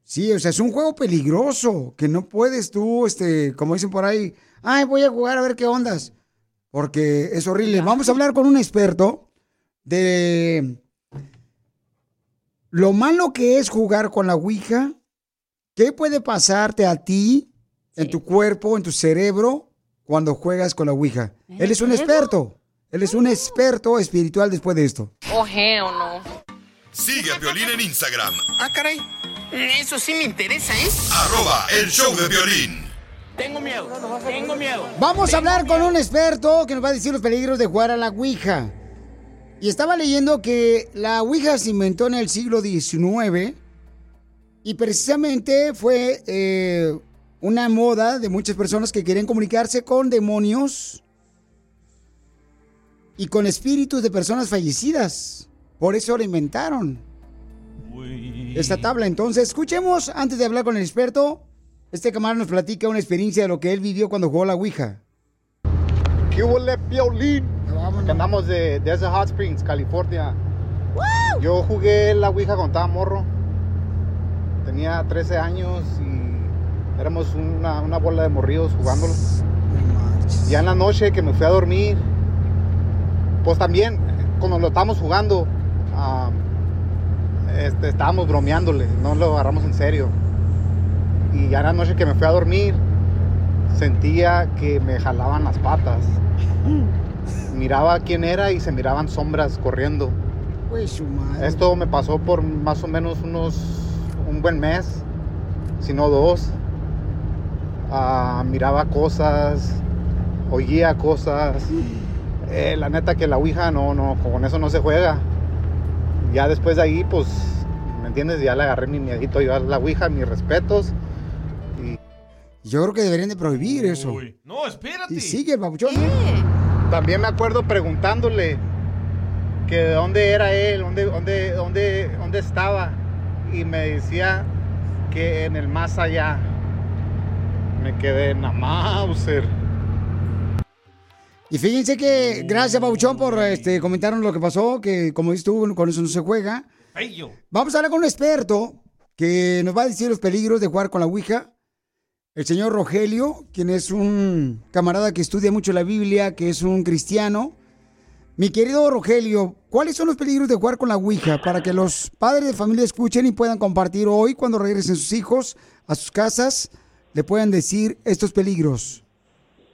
Sí, o sea, es un juego peligroso, que no puedes tú, este, como dicen por ahí, ay, voy a jugar a ver qué ondas, porque es horrible. Vamos a hablar con un experto de lo malo que es jugar con la Ouija, qué puede pasarte a ti, en tu cuerpo, en tu cerebro, cuando juegas con la Ouija. Él es un cerebro? experto, él es un experto espiritual después de esto. Oh, hell no. Sigue a Violín en Instagram, Ah, caray. Eso sí me interesa, ¿eh? arroba el show de violín. Tengo miedo, tengo miedo. Vamos a hablar con un experto que nos va a decir los peligros de jugar a la Ouija. Y estaba leyendo que la Ouija se inventó en el siglo XIX y precisamente fue eh, una moda de muchas personas que querían comunicarse con demonios y con espíritus de personas fallecidas. Por eso la inventaron. Esta tabla. Entonces, escuchemos, antes de hablar con el experto, este camarada nos platica una experiencia de lo que él vivió cuando jugó la Ouija. ¿Qué huele, Piolín? Que andamos de, desde Hot Springs, California. Yo jugué la Ouija cuando estaba morro. Tenía 13 años y éramos una, una bola de morridos jugándolo. Ya en la noche que me fui a dormir, pues también, cuando lo estábamos jugando, este, estábamos bromeándole, no lo agarramos en serio. Y ya en la noche que me fui a dormir, sentía que me jalaban las patas. <laughs> Miraba quién era y se miraban sombras corriendo. Su madre. Esto me pasó por más o menos unos un buen mes, si no dos. Ah, miraba cosas, oía cosas. Eh, la neta que la Ouija no, no, con eso no se juega. Ya después de ahí, pues, ¿me entiendes? Ya le agarré mi miedito yo a la Ouija, mis respetos. Yo creo que deberían de prohibir eso. No, espérate. Y sigue el babuchón. También me acuerdo preguntándole que de dónde era él, dónde, dónde, dónde, dónde estaba. Y me decía que en el más allá. Me quedé en la Mauser. Y fíjense que, gracias, Babuchón, por este, comentarnos lo que pasó, que como dices tú, con eso no se juega. Bello. Vamos a hablar con un experto que nos va a decir los peligros de jugar con la Ouija. El señor Rogelio, quien es un camarada que estudia mucho la Biblia, que es un cristiano. Mi querido Rogelio, ¿cuáles son los peligros de jugar con la Ouija para que los padres de familia escuchen y puedan compartir hoy cuando regresen sus hijos a sus casas? Le puedan decir estos peligros.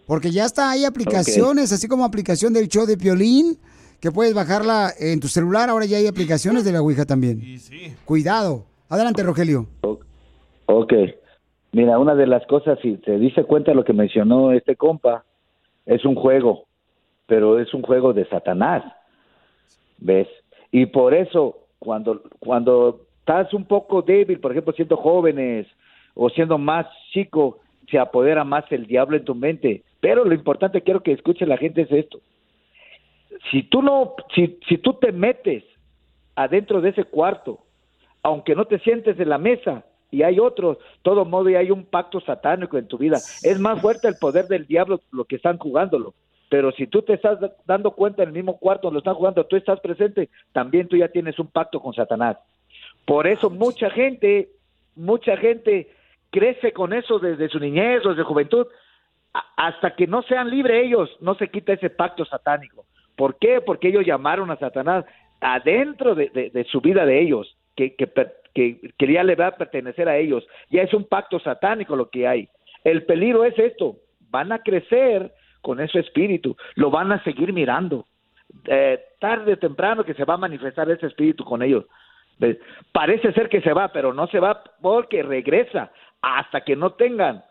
Porque ya está, hay aplicaciones, así como aplicación del show de Piolín, que puedes bajarla en tu celular. Ahora ya hay aplicaciones de la Ouija también. Cuidado. Adelante, Rogelio. Ok. Mira, una de las cosas, si te diste cuenta lo que mencionó este compa, es un juego, pero es un juego de Satanás. ¿Ves? Y por eso, cuando, cuando estás un poco débil, por ejemplo, siendo jóvenes o siendo más chico, se apodera más el diablo en tu mente. Pero lo importante, quiero que escuche la gente, es esto. Si tú no, si, si tú te metes adentro de ese cuarto, aunque no te sientes en la mesa, y hay otros, todo modo, y hay un pacto satánico en tu vida. Es más fuerte el poder del diablo lo que están jugándolo. Pero si tú te estás dando cuenta en el mismo cuarto donde lo están jugando, tú estás presente, también tú ya tienes un pacto con Satanás. Por eso mucha gente, mucha gente crece con eso desde su niñez o desde juventud, a- hasta que no sean libres ellos, no se quita ese pacto satánico. ¿Por qué? Porque ellos llamaron a Satanás adentro de, de- de su vida de ellos, que, que, per- que, que ya le va a pertenecer a ellos. Ya es un pacto satánico lo que hay. El peligro es esto, van a crecer con ese espíritu, lo van a seguir mirando. Eh, tarde o temprano que se va a manifestar ese espíritu con ellos. Parece ser que se va, pero no se va porque regresa hasta que no tengan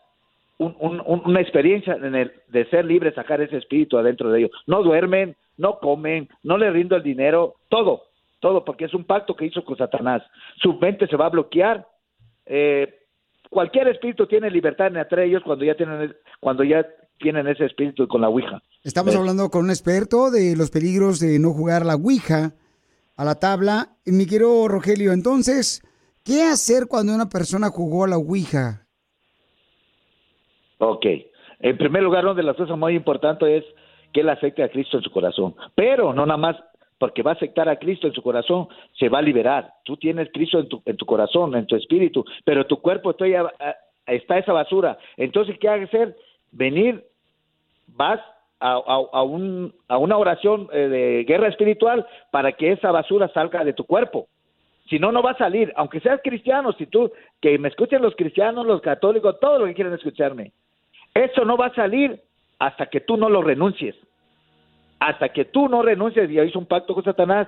un- un- un- una experiencia en el, de ser libres, sacar ese espíritu adentro de ellos. No duermen, no comen, no le rindo el dinero, todo, todo, porque es un pacto que hizo con Satanás. Su mente se va a bloquear. Eh, cualquier espíritu tiene libertad entre ellos cuando ya tienen, cuando ya tienen ese espíritu con la Ouija. Estamos ¿Ves? hablando con un experto de los peligros de no jugar la Ouija a la tabla. Y mi querido Rogelio, entonces, ¿qué hacer cuando una persona jugó a la Ouija? Ok. En primer lugar, una de las cosas muy importantes es que él acepte a Cristo en su corazón. Pero no nada más porque va a aceptar a Cristo en su corazón, se va a liberar. Tú tienes Cristo en tu, en tu corazón, en tu espíritu, pero tu cuerpo está, ya- está esa basura. Entonces, ¿qué hay que hacer? Venir, vas a, a- a un- a una oración eh, de guerra espiritual para que esa basura salga de tu cuerpo. Si no, no va a salir. Aunque seas cristiano, si tú, que me escuchen los cristianos, los católicos, todos los que quieren escucharme. Eso no va a salir hasta que tú no lo renuncies. Hasta que tú no renuncies y hizo un pacto con Satanás,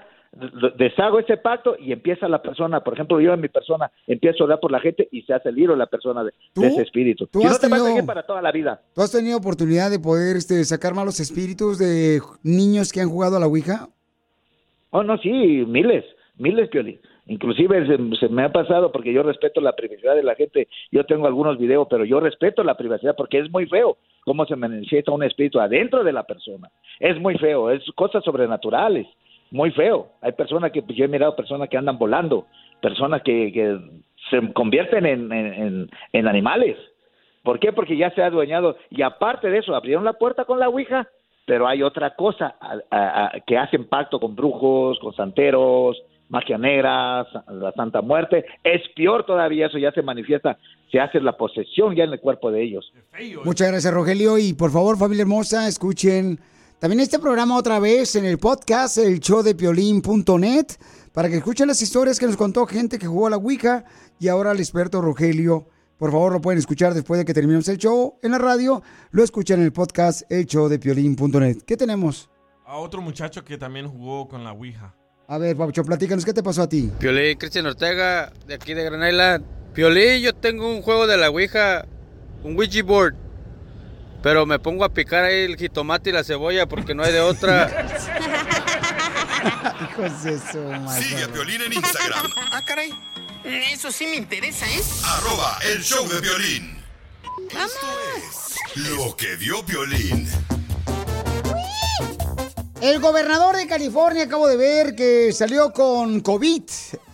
deshago ese pacto y empieza la persona, por ejemplo, yo en mi persona empiezo a orar por la gente y se hace libre la persona de, de ese espíritu. tú no has a tenido- para toda la vida. ¿Tú has tenido oportunidad de poder este, sacar malos espíritus de niños que han jugado a la Ouija? Oh, no, sí, miles, miles, Piolín. Inclusive se, me ha pasado porque yo respeto la privacidad de la gente. Yo tengo algunos videos, pero yo respeto la privacidad porque es muy feo cómo se manifiesta un espíritu adentro de la persona. Es muy feo, es cosas sobrenaturales, muy feo. Hay personas que, yo he mirado personas que andan volando, personas que, que se convierten en, en, en- animales. ¿Por qué? Porque ya se ha adueñado. Y aparte de eso, abrieron la puerta con la Ouija, pero hay otra cosa que hacen pacto con brujos, con santeros, magia negra, la Santa Muerte. Es peor todavía, eso ya se manifiesta, se hace la posesión ya en el cuerpo de ellos. Muchas gracias, Rogelio. Y por favor, familia hermosa, escuchen también este programa otra vez en el podcast, el show de piolín.net, para que escuchen las historias que nos contó gente que jugó a la Ouija y ahora el experto Rogelio. Por favor, lo pueden escuchar después de que terminemos el show en la radio. Lo escuchan en el podcast, el show de piolín.net. ¿Qué tenemos? A otro muchacho que también jugó con la Ouija. A ver, Pabucho, platícanos, ¿qué te pasó a ti? Piolín, Cristian Ortega, de aquí de Gran Island. Piolín, yo tengo un juego de la Ouija, un Ouija board. Pero me pongo a picar ahí el jitomate y la cebolla porque no hay de otra. <laughs> <laughs> Hijos de su madre. Sigue a Piolín en Instagram, <laughs> Ah, caray. Eso sí me interesa, ¿eh? arroba el show de violín. Lo que vio Piolín. El gobernador de California, acabo de ver que salió con COVID.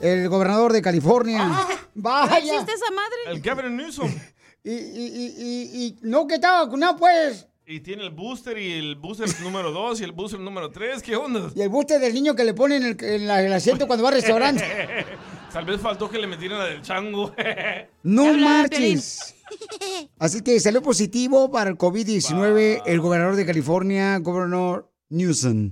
El gobernador de California. Vaya. ¿Existe esa madre? El Gavin Newsom. <laughs> Y, y, y, y, y no que estaba vacunado, pues. Y tiene el booster y el booster <laughs> número 2 y el booster número 3. ¿Qué onda? Y el buste del niño que le ponen en el, en la- el asiento cuando va al restaurante. <laughs> Tal vez faltó que le metieran la del chango. No marches. Así que salió positivo para el COVID-19 el gobernador de California, gobernador Newsom.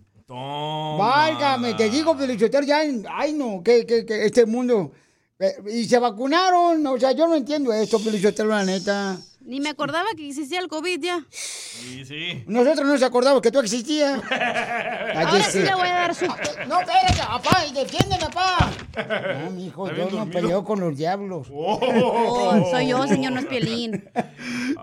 Válgame, te digo, Pelichotero, ya, en- ay no, que, que, que este mundo. eh, y se vacunaron, o sea, yo no entiendo esto, Pelichotero, la neta. Ni me acordaba que existía el COVID ya. Sí, sí. Nosotros no nos acordamos que tú existías. <laughs> Ahora sí le voy a dar su... No, espérate, papá, y defiéndeme, papá. No, mijo, yo no peleo con los diablos. <laughs> Oh, soy yo, señor, no es Piolín.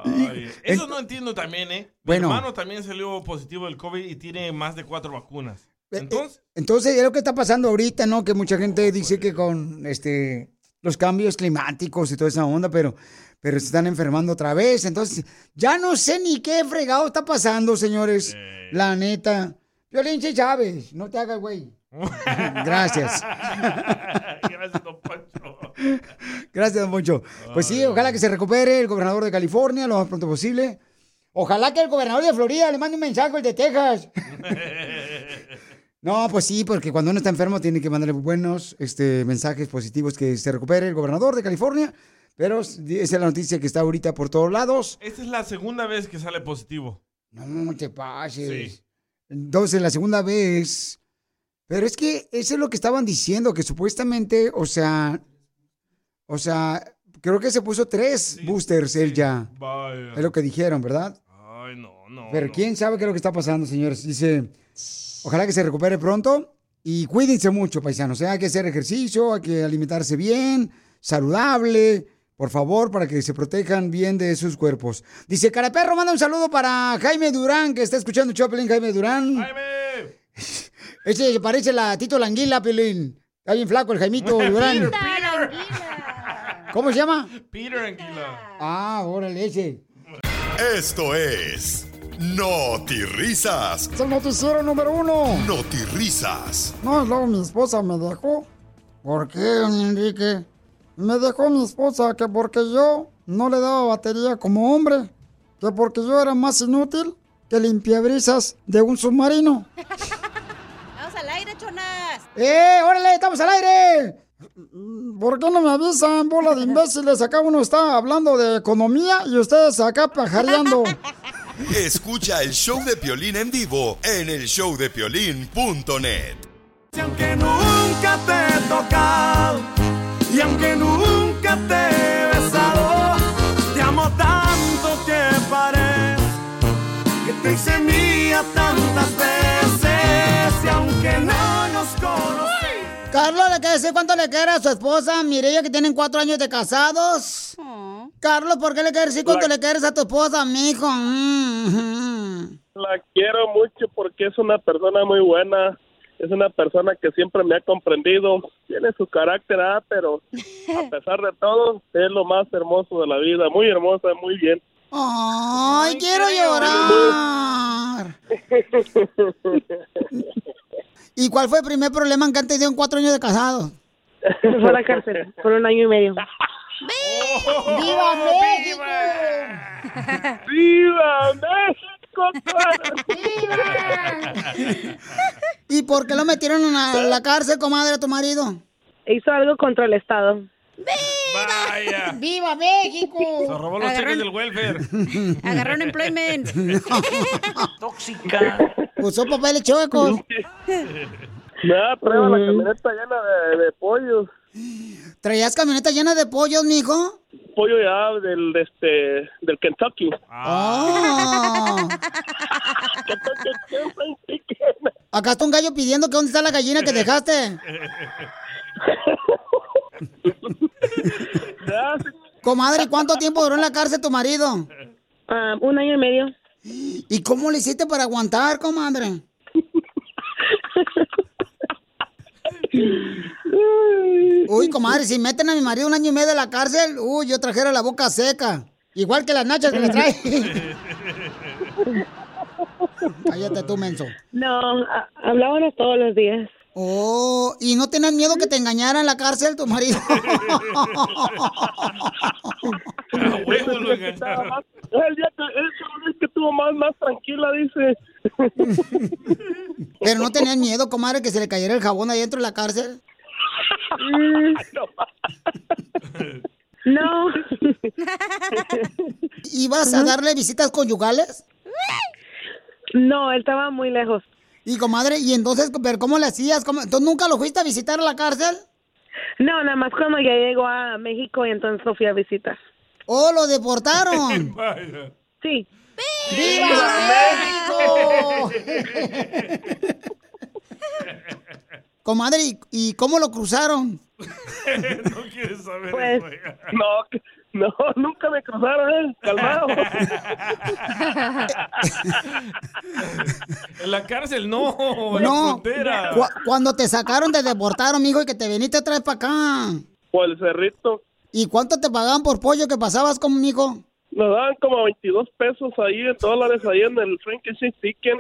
Ay, eso no entiendo también, ¿eh? Mi Bueno. hermano también salió positivo del COVID y tiene más de cuatro vacunas. Entonces, Entonces, es lo que está pasando ahorita, ¿no? Que mucha gente dice que con este los cambios climáticos y toda esa onda, pero, pero se están enfermando otra vez. Entonces, ya no sé ni qué fregado está pasando, señores. La neta. Violín, sabes. No te hagas, güey. <laughs> Gracias. Gracias, don Poncho. Gracias, don Poncho. Pues sí, ojalá que se recupere el gobernador de California lo más pronto posible. Ojalá que el gobernador de Florida le mande un mensaje al de Texas. <laughs> No, pues sí, porque cuando uno está enfermo tiene que mandarle buenos este, mensajes positivos que se recupere el gobernador de California. Pero esa es la noticia que está ahorita por todos lados. Esta es la segunda vez que sale positivo. No te pases. Sí. Entonces, la segunda vez. Pero es que eso es lo que estaban diciendo, que supuestamente, o sea, o sea, creo que se puso tres boosters él ya. Vaya. Es lo que dijeron, ¿verdad? Ay, no, no. Pero quién sabe qué es lo que está pasando, señores. Dice, ojalá que se recupere pronto y cuídense mucho, paisanos. O sea, hay que hacer ejercicio, hay que alimentarse bien, saludable, por favor, para que se protejan bien de sus cuerpos. Dice, Caraperro, manda un saludo para Jaime Durán, que está escuchando Choplin, Jaime Durán. ¡Jaime! <laughs> Ese se parece la Tito Languila, Pelín. Está bien flaco el Jaimito <laughs> Durán. ¿Cómo se llama? Peter Anguila. Ah, órale, ese. Esto es Notirrisas. Es el noticiero número uno. Notirrisas. No, luego mi esposa me dejó. ¿Por qué, don Enrique? Me dejó mi esposa que porque yo no le daba batería como hombre, que porque yo era más inútil que limpiabrisas de un submarino. <laughs> Vamos al aire, chonas. ¡Eh, órale, estamos al aire! ¿Por qué no me avisan, bola de imbéciles? Acá uno está hablando de economía y ustedes acá pajareando. <laughs> Escucha el show de Piolín en vivo en el showdepiolín.net. aunque nunca te he tocado y aunque nunca te he besado, te amo tanto que parece que te hice mía tantas veces y aunque no nos conocimos. Carlos, ¿le quiere decir cuánto le quiere a su esposa Mireya, que tienen cuatro años de casados? Carlos, ¿por qué le quieres decir cuánto le quieres a tu esposa, mijo? Mm, La quiero mucho porque es una persona muy buena es una persona que siempre me ha comprendido. Tiene su carácter, ah, pero a <laughs> pesar de todo, es lo más hermoso de la vida. Muy hermosa, muy bien. ¡Ay, quiero llorar! <laughs> ¿Y cuál fue el primer problema que han tenido en cuatro años de casado? Se fue a la cárcel por un año y medio. ¡Viva México! <laughs> ¡Viva México! ¿Y por qué lo metieron en la, cárcel, comadre, a tu marido? Hizo algo contra el Estado. Vaya. ¡Viva México! Se robó los cheques del welfare. Agarró un employment. <laughs> Tóxica. Usó papeles chuecos. Da prueba la camioneta llena de, de pollos. ¿Traías camioneta llena de pollos, mijo? Pollo ya del, de este, del Kentucky. ¡Oh! Acá está un gallo pidiendo que dónde está la gallina que dejaste. Comadre, ¿cuánto tiempo duró en la cárcel tu marido? Ah, un año y medio. ¿Y cómo le hiciste para aguantar, comadre? <laughs> <laughs> Uy, comadre, si meten a mi marido un año y medio en la cárcel, uy, yo trajera la boca seca. Igual que las nachas que le trae. <laughs> Cállate tú, menso. No, a- hablábamos todos los días. Oh, ¿y no tenías miedo que te engañara en la cárcel tu marido? <laughs> El día que, el día que estuvo más, más tranquila, dice. <laughs> Pero no tenías miedo, comadre, que se le cayera el jabón ahí dentro de la cárcel. <laughs> No. ¿Ibas <laughs> a darle visitas conyugales? No, él estaba muy lejos. Y comadre, ¿y entonces pero cómo le hacías? ¿Cómo- ¿Tú nunca lo fuiste a visitar a la cárcel? No, nada más cuando ya llegó a México y entonces lo fui a visitar. ¡Oh, lo deportaron! <laughs> Sí. ¡Viva México! Comadre, ¿y, y cómo lo cruzaron? <laughs> no quieres saber Pues-. No, no, nunca me cruzaron, ¿eh? Calmado. <laughs> En la cárcel no, en la No, frontera. cu- cuando te sacaron te deportaron, mijo, y que te viniste otra vez para acá. Por el cerrito. ¿Y cuánto te pagaban por pollo que pasabas conmigo? Nos daban como 22 pesos ahí, en dólares ahí en el Frankenstein Chicken.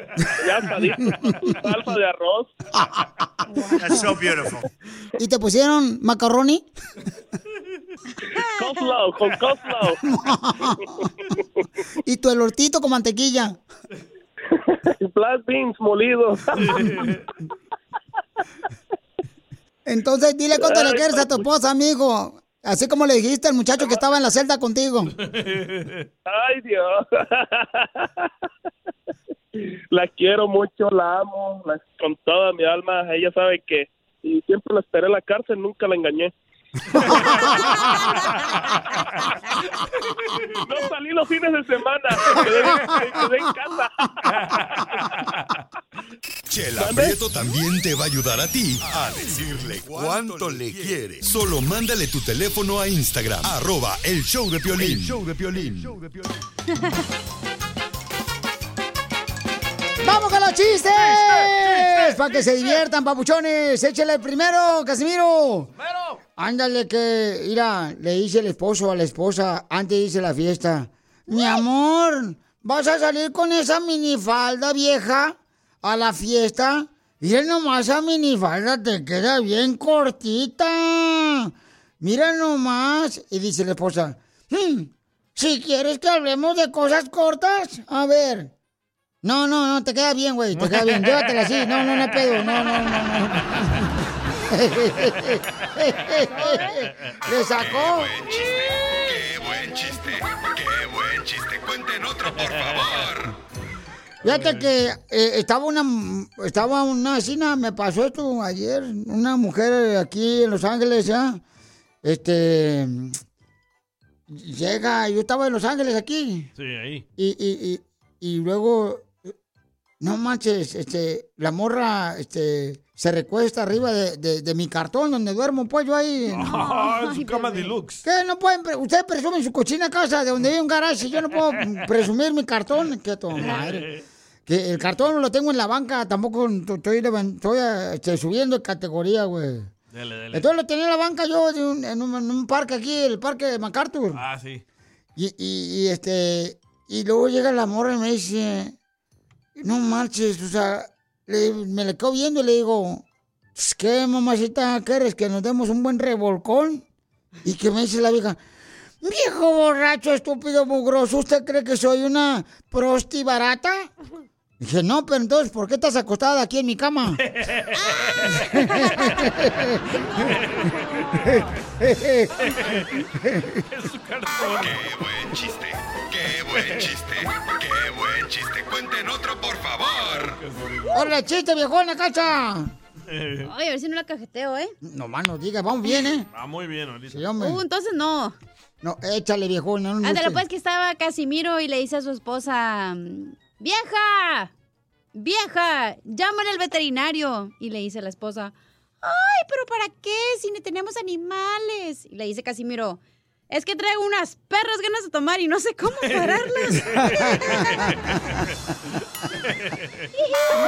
Ya asadito, salsa de arroz. That's so beautiful. ¿Y te pusieron macaroni? Coleslaw, con coleslaw. <laughs> ¿Y tu elortito con mantequilla? <laughs> Black beans molidos. Entonces dile cuánto le quieres a tu esposa, amigo. Así como le dijiste al muchacho que estaba en la celda contigo. Ay, Dios. La quiero mucho, la amo, la- con toda mi alma. Ella sabe que y siempre la esperé en la cárcel, nunca la engañé. <laughs> No salí los fines de semana, me quedé, me quedé en casa. Chela Prieto también te va a ayudar a ti a decirle cuánto le quiere. Solo mándale tu teléfono a Instagram, arroba el show de Piolín. show de Piolín. <laughs> ¡Vamos con los chistes! Para que se diviertan, papuchones. Échale el primero, Casimiro. Ándale que, mira, le dice el esposo a la esposa antes de irse a la fiesta. Mi amor, ¿vas a salir con esa minifalda vieja a la fiesta? Mira nomás esa minifalda te queda bien cortita. Mira nomás. Y dice la esposa, "Hmm, si quieres que hablemos de cosas cortas, a ver. No, no, no, te queda bien, güey, te queda bien. Llévatela así. No, no, no pedo. No, no, no, no. <laughs> Le sacó. Qué buen chiste, qué buen chiste. Cuenten otro, por favor. Fíjate que eh, estaba una estaba una vecina, me pasó esto ayer, una mujer aquí en Los Ángeles, ¿ya? Este llega, yo estaba en Los Ángeles aquí. Sí, ahí. Y, y, y, y luego, no manches, este, la morra, este, se recuesta arriba de, de- de mi cartón donde duermo, pues yo ahí. Ah, su cama deluxe. ¿Qué? No pueden, pre- ustedes presumen su cochina casa de donde hay un garage y yo no puedo presumir mi cartón. Qué <laughs> madre. Que el cartón lo tengo en la banca, tampoco estoy, este, subiendo de categoría, güey. Dele, dele. Entonces lo tenía en la banca yo de un- en, un, en un parque aquí, el parque de MacArthur. Ah, sí. Y, y- y, este, y luego llega la morra y me dice, no marches, o sea, le- me le quedo viendo y le digo, "Pues, ¿qué mamacita quieres? ¿Que nos demos un buen revolcón? Y que me dice la vieja, viejo borracho, estúpido, mugroso, ¿usted cree que soy una prosti barata? Dije, no, pero entonces, ¿por qué estás acostada aquí en mi cama? <laughs> <laughs> ¡Qué buen chiste! ¡Qué buen chiste! ¡Qué buen chiste! ¡Cuenten otro, por favor! ¡Hola, chiste, viejona, cacha! Ay, a ver si no la cajeteo, ¿eh? No más no diga, vamos bien, ¿eh? Va muy bien ahorita. Sí, hombre. Uh, entonces no. No, échale, viejona. No, no Ándale, pues que estaba Casimiro y le dice a su esposa, vieja, vieja, llámale al veterinario. Y le dice a la esposa, ay, pero ¿para qué si ni tenemos animales? Y le dice Casimiro, es que traigo unas perras ganas de tomar y no sé cómo pararlas. <laughs>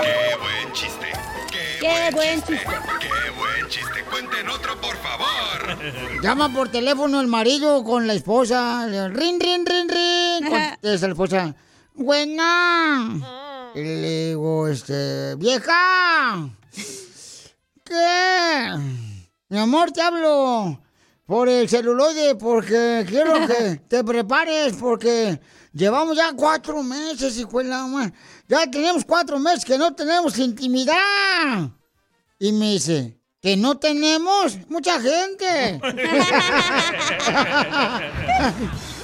¡Qué buen chiste! ¡Qué, Qué buen chiste. ¡Qué buen chiste! ¡Cuenten otro, por favor! Llama por teléfono el marido con la esposa. le- Rin, rin, rin, rin. Contesta la esposa. Buena. Y le digo, este, vieja. <laughs> ¿Qué? Mi amor, te hablo por el celuloide porque quiero <laughs> que te prepares porque llevamos ya cuatro meses, hijo de la ma- Ya tenemos cuatro meses que no tenemos intimidad. Y me dice, ¿que no tenemos? Mucha gente. <laughs>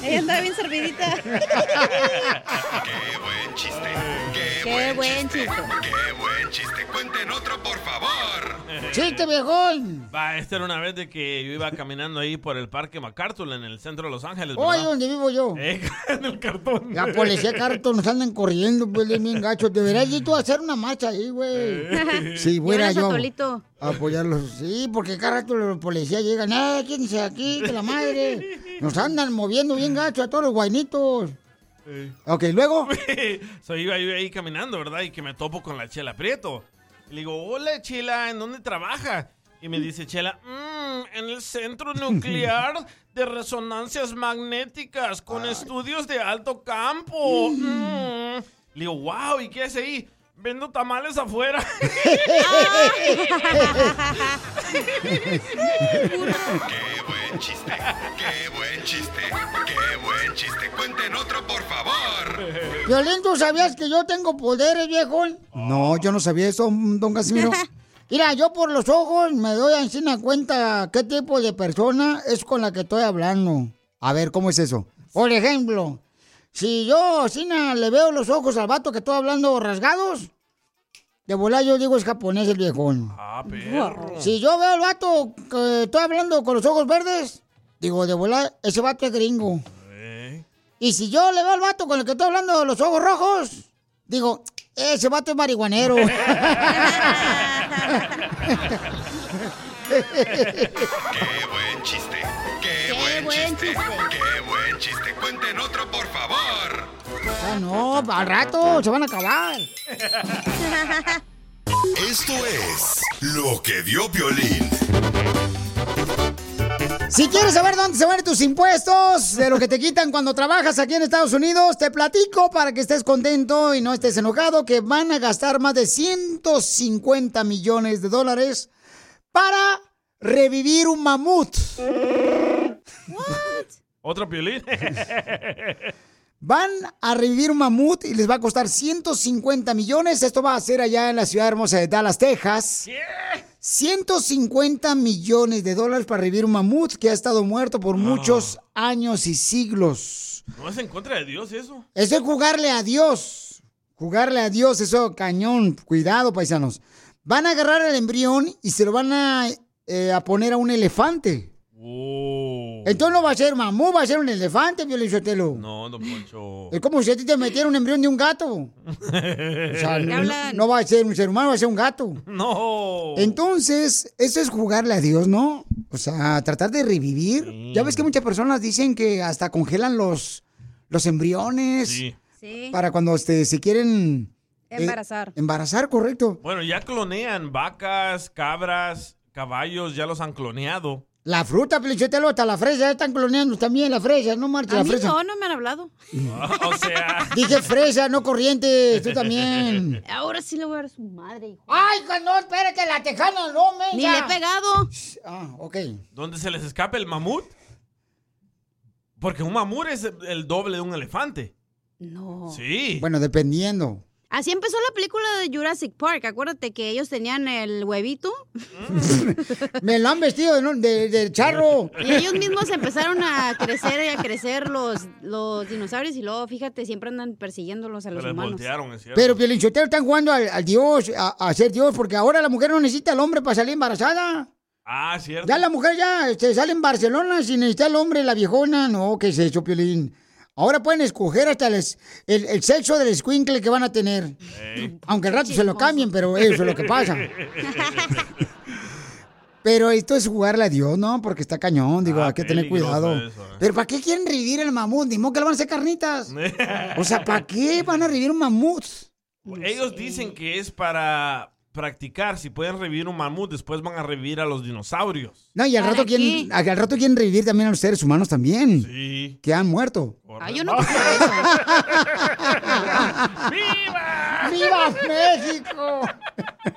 Ella andaba bien servidita. ¡Qué buen chiste! ¡Qué, Qué buen chiste. ¡Qué buen chiste! ¡Cuenten otro, por favor! <laughs> ¡Chiste, viejón! Va, esta era una vez de que yo iba caminando ahí por el parque MacArthur en el centro de Los Ángeles. Hoy ¿verdad? donde vivo yo. Eh, <laughs> en el cartón. La policía carto nos andan corriendo, pues, de bien gacho. Deberías ir tú a hacer una marcha ahí, güey. Si fuera Llévalas a yo. Apoyarlos. Sí, porque cada rato los policías llegan. ¡Eh, quédense aquí, que la madre! <laughs> Nos andan moviendo bien gacho a todos los guainitos. Ok, luego. <laughs> so, iba yo ahí caminando, ¿verdad? Y que me topo con la Chela Prieto. Y le digo, hola Chela, ¿en dónde trabaja? Y me dice Chela, "Mm, en el Centro <laughs> Nuclear de Resonancias Magnéticas con estudios de alto campo. <laughs> Mm". Le digo, wow, ¿y qué hace ahí? Vendo tamales afuera. <laughs> ¡Qué buen chiste! ¡Qué buen chiste! ¡Qué buen chiste! ¡Cuenten otro, por favor! Violín, ¿tú sabías que yo tengo poderes, viejo? No, yo no sabía eso, don Casimiro. <laughs> Mira, yo por los ojos me doy a encima cuenta qué tipo de persona es con la que estoy hablando. A ver, ¿cómo es eso? Por ejemplo, si yo, Sina, le veo los ojos al vato que estoy hablando rasgados, de volar yo digo es japonés el viejón. Ah, perro. Si yo veo al vato que estoy hablando con los ojos verdes, digo, de volar, ese vato es gringo. Y si yo le veo al vato con el que estoy hablando de los ojos rojos, digo, ese vato es marihuanero. <laughs> ¡Qué buen chiste! ¡Qué, buen, chiste! ¡Qué buen chiste! ¡Cuenten otro, por favor! Ah, no, al rato se van a acabar. <laughs> Esto es lo que vio Piolín. Si quieres saber dónde se van tus impuestos, de lo que te quitan cuando trabajas aquí en Estados Unidos, te platico para que estés contento y no estés enojado que van a gastar más de 150 millones de dólares para revivir un mamut. <laughs> ¿Otro piolín? <laughs> Van a revivir un mamut y les va a costar 150 millones. Esto va a ser allá en la ciudad hermosa de Dallas, Texas. 150 millones de dólares para revivir un mamut que ha estado muerto por muchos años y siglos. ¿No es en contra de Dios eso? Eso es jugarle a Dios. Jugarle a Dios, eso cañón. Cuidado, paisanos. Van a agarrar el embrión y se lo van a, eh, a poner a un elefante. Entonces no va a ser mamú, va a ser un elefante, Violizotelo. No, don Poncho. Es como si a ti te metieran un embrión de un gato. O sea, <laughs> no, no va a ser un ser humano, va a ser un gato. No. Entonces, eso es jugarle a Dios, ¿no? O sea, tratar de revivir. Ya ves que muchas personas dicen que hasta congelan los, los embriones Sí. para cuando este, se quieren Embarazar. Embarazar, correcto. Bueno, ya clonean vacas, cabras, caballos, ya los han cloneado. La fruta, Pelichotelo, hasta la fresa, están cloneando también la fresa, no marcha la mí fresa. no, no me han hablado. o sea. <laughs> Dije fresa, no corriente, tú también. <laughs> Ahora sí le voy a dar a su madre, hijo. Ay, no, espérate, la tejana no, mensa. Ni le he pegado. Ah, ok. ¿Dónde se les escapa el mamut? Porque un mamut es el doble de un elefante. No. Sí. Bueno, dependiendo. Así empezó la película de Jurassic Park. Acuérdate que ellos tenían el huevito <laughs> Me lo han vestido de, de- de charro. y ellos mismos empezaron a crecer y a crecer los, los dinosaurios y luego, fíjate, siempre andan persiguiéndolos a los les humanos. voltearon, es cierto. Pero Pielinchotelo están jugando al, al Dios, a, a ser Dios, porque ahora la mujer no necesita al hombre para salir embarazada. Ah, cierto. Ya la mujer ya este, sale en Barcelona sin necesitar el hombre, la viejona. No, ¿qué es eso, Piolín? Ahora pueden escoger hasta el, el, el sexo del escuincle que van a tener. Aunque al rato se lo cambien, pero eso es lo que pasa. <laughs> Pero esto es jugarle a Dios, ¿no? Porque está cañón, digo, Ah, hay que tener cuidado. eso, eh. Pero ¿para qué quieren revivir el mamut? Ni modo que le van a hacer carnitas. O sea, ¿para qué van a revivir un mamut? Ellos dicen que es para practicar. Si pueden revivir un mamut, después van a revivir a los dinosaurios. No, y al rato, quieren, al rato quieren revivir también a los seres humanos también. Sí. Que han muerto. Ah, yo no <laughs> <laughs> ¡Viva! ¡Viva México!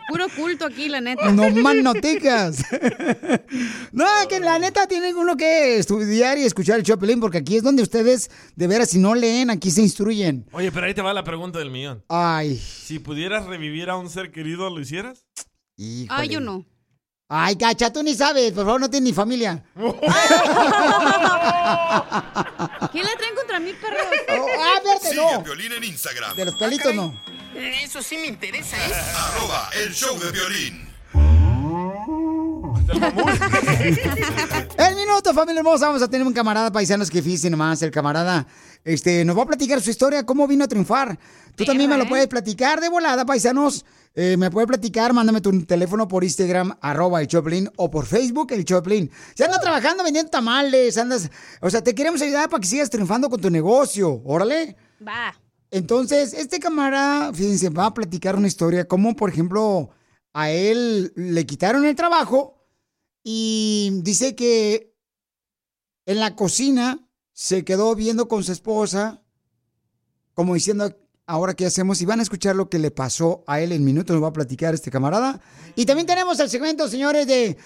Puro culto aquí, la neta. No más noticas. No, que la neta tienen uno que estudiar y escuchar el Chopelín, porque aquí es donde ustedes, de veras, si no leen, aquí se instruyen. Oye, pero ahí te va la pregunta del millón. Ay, Si pudieras revivir a un ser querido, ¿lo hicieras? Ay, yo no. ay, gacha, tú ni sabes, por favor, no tienes ni familia. ¿Qué le traen contra mí, perro? ah, verte, Sigue no. Piolín en Instagram. De los pelitos, no. Eso sí me interesa, ¿eh? Arroba el show de violín. El minuto, familia hermosa, vamos a tener un camarada paisanos que fíjense nomás, el camarada este, nos va a platicar su historia, cómo vino a triunfar. Tú también me lo puedes platicar de volada, paisanos. Eh, me puedes platicar, mándame tu teléfono por Instagram, arroba el Choplin, o por Facebook, el Choplin. Si andas trabajando vendiendo tamales, andas... O sea, te queremos ayudar para que sigas triunfando con tu negocio, órale. Va. Entonces, este camarada, fíjense, va a platicar una historia, como por ejemplo, a él le quitaron el trabajo y dice que en la cocina se quedó viendo con su esposa, como diciendo, ahora qué hacemos, y van a escuchar lo que le pasó a él en minutos, nos va a platicar este camarada. Y también tenemos el segmento, señores, de...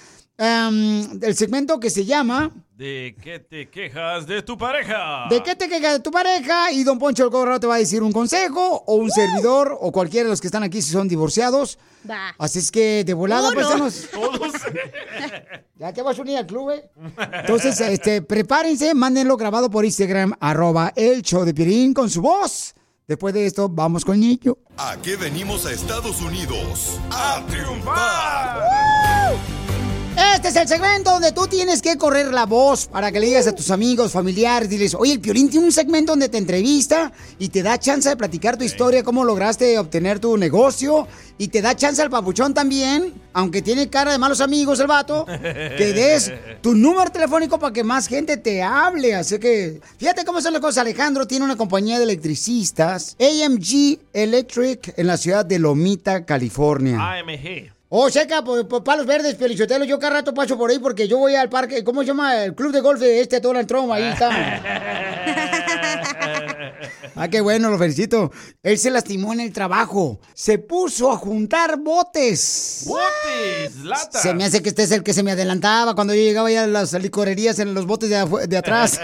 em, el segmento que se llama ¿De qué te quejas de tu pareja? ¿De qué te quejas de tu pareja? Y don Poncho el Corrado te va a decir un consejo o un servidor o cualquiera de los que están aquí si son divorciados. Así es que de volada, paisanos. Todos. <laughs> Ya te vas a unir al club, ¿eh? Entonces, este, prepárense, mándenlo grabado por Instagram, arroba el show de Pirín con su voz. Después de esto, vamos con Niño. ¿A qué venimos a Estados Unidos? ¡A triunfar! Este es el segmento donde tú tienes que correr la voz para que le digas a tus amigos, familiares, diles, oye, el Piolín tiene un segmento donde te entrevista y te da chance de platicar tu historia, cómo lograste obtener tu negocio y te da chance al papuchón también, aunque tiene cara de malos amigos el vato, que des tu número telefónico para que más gente te hable. Así que, fíjate cómo son las cosas. Alejandro tiene una compañía de electricistas, AMG Electric, en la ciudad de Lomita, California. AMG. Oh, seca, por, por palos verdes, Pelichotelo. Yo cada rato paso por ahí porque yo voy al parque. ¿Cómo se llama? El club de golf de este Donald Trump. Ahí está. <laughs> ah, qué bueno, lo felicito. Él se lastimó en el trabajo. Se puso a juntar botes. ¡Botes! ¡Latas! Se me hace que este es el que se me adelantaba cuando yo llegaba ya a las licorerías en los botes de, de atrás.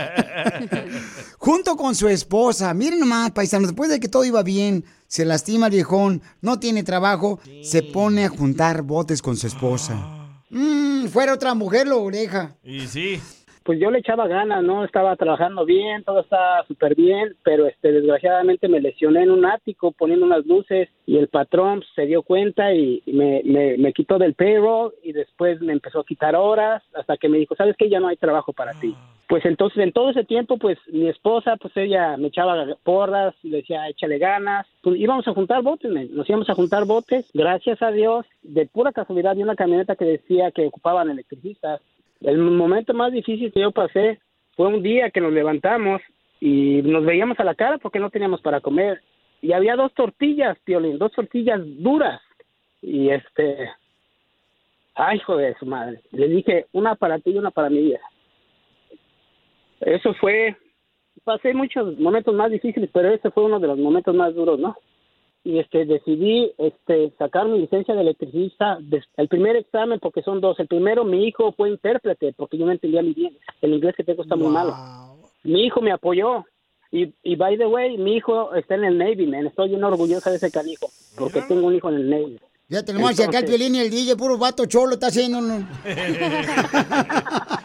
<laughs> Junto con su esposa. Miren nomás, paisanos, después de que todo iba bien, se lastima el viejón, no tiene trabajo, se pone a juntar botes con su esposa. Mm, fuera otra mujer lo oreja. Y sí. pues yo le echaba ganas, ¿no? Estaba trabajando bien, todo estaba súper bien, pero este, desgraciadamente me lesioné en un ático poniendo unas luces y el patrón se dio cuenta y y me, me, me quitó del payroll y después me empezó a quitar horas hasta que me dijo, ¿sabes qué? Ya no hay trabajo para ti. Pues entonces en todo ese tiempo, pues mi esposa, pues ella me echaba porras le decía, échale ganas. Pues íbamos a juntar botes, men. nos íbamos a juntar botes. Gracias a Dios, de pura casualidad, vi una camioneta que decía que ocupaban electricistas. El momento más difícil que yo pasé fue un día que nos levantamos y nos veíamos a la cara porque no teníamos para comer. y había dos tortillas, Piolín, dos tortillas duras. Y este, ay, hijo de su madre. Le dije, una para ti y una para mi vieja. Eso fue, pasé muchos momentos más difíciles, pero ese fue uno de los momentos más duros, ¿no? Y este, decidí este, sacar mi licencia de electricista, el primer examen, porque son dos. El primero, mi hijo fue intérprete, porque yo no entendía muy bien. El inglés que tengo está muy malo. Mi hijo me apoyó. Y, y by the way, mi hijo está en el Navy, man. Estoy bien orgullosa de ese canijo, porque tengo un hijo en el Navy. Ya tenemos acá el Entonces- violín y el DJ, puro vato cholo, está haciendo. un- <laughs>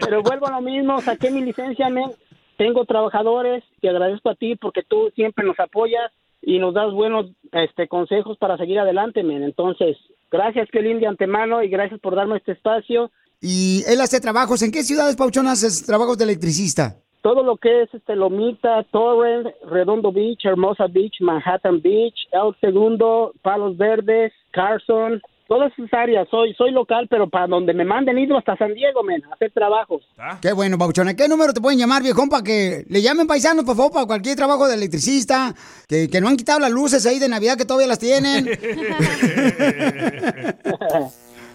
Pero vuelvo a lo mismo, saqué mi licencia, men. Tengo trabajadores, te agradezco a ti porque tú siempre nos apoyas y nos das buenos este, consejos para seguir adelante, men. Entonces, gracias, Kelly, de antemano y gracias por darme este espacio. Y él hace trabajos. ¿En qué ciudades, Pauchón, haces trabajos de electricista? Todo lo que es este Lomita, Torrent, Redondo Beach, Hermosa Beach, Manhattan Beach, El Segundo, Palos Verdes, Carson, todas esas áreas. Soy soy local, pero para donde me manden ido hasta San Diego, men, a hacer trabajos. Qué bueno, Pauchón. ¿A qué número te pueden llamar, viejón, para que le llamen paisanos, por favor, para cualquier trabajo de electricista? Que, que no han quitado las luces ahí de Navidad, que todavía las tienen. <laughs>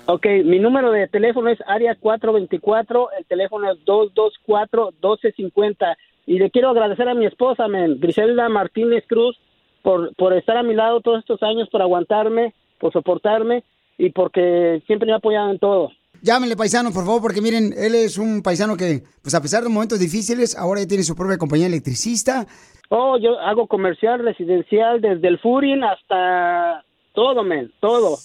Ok, mi número de teléfono es área 424, el teléfono es 224-1250. Y le quiero agradecer a mi esposa, men, Griselda Martínez Cruz, por, por estar a mi lado todos estos años, por aguantarme, por soportarme y porque siempre me ha apoyado en todo. Llámenle, paisano, por favor, porque miren, él es un paisano que, pues a pesar de momentos difíciles, ahora ya tiene su propia compañía electricista. Oh, yo hago comercial, residencial, desde el Furin hasta todo, men, todo.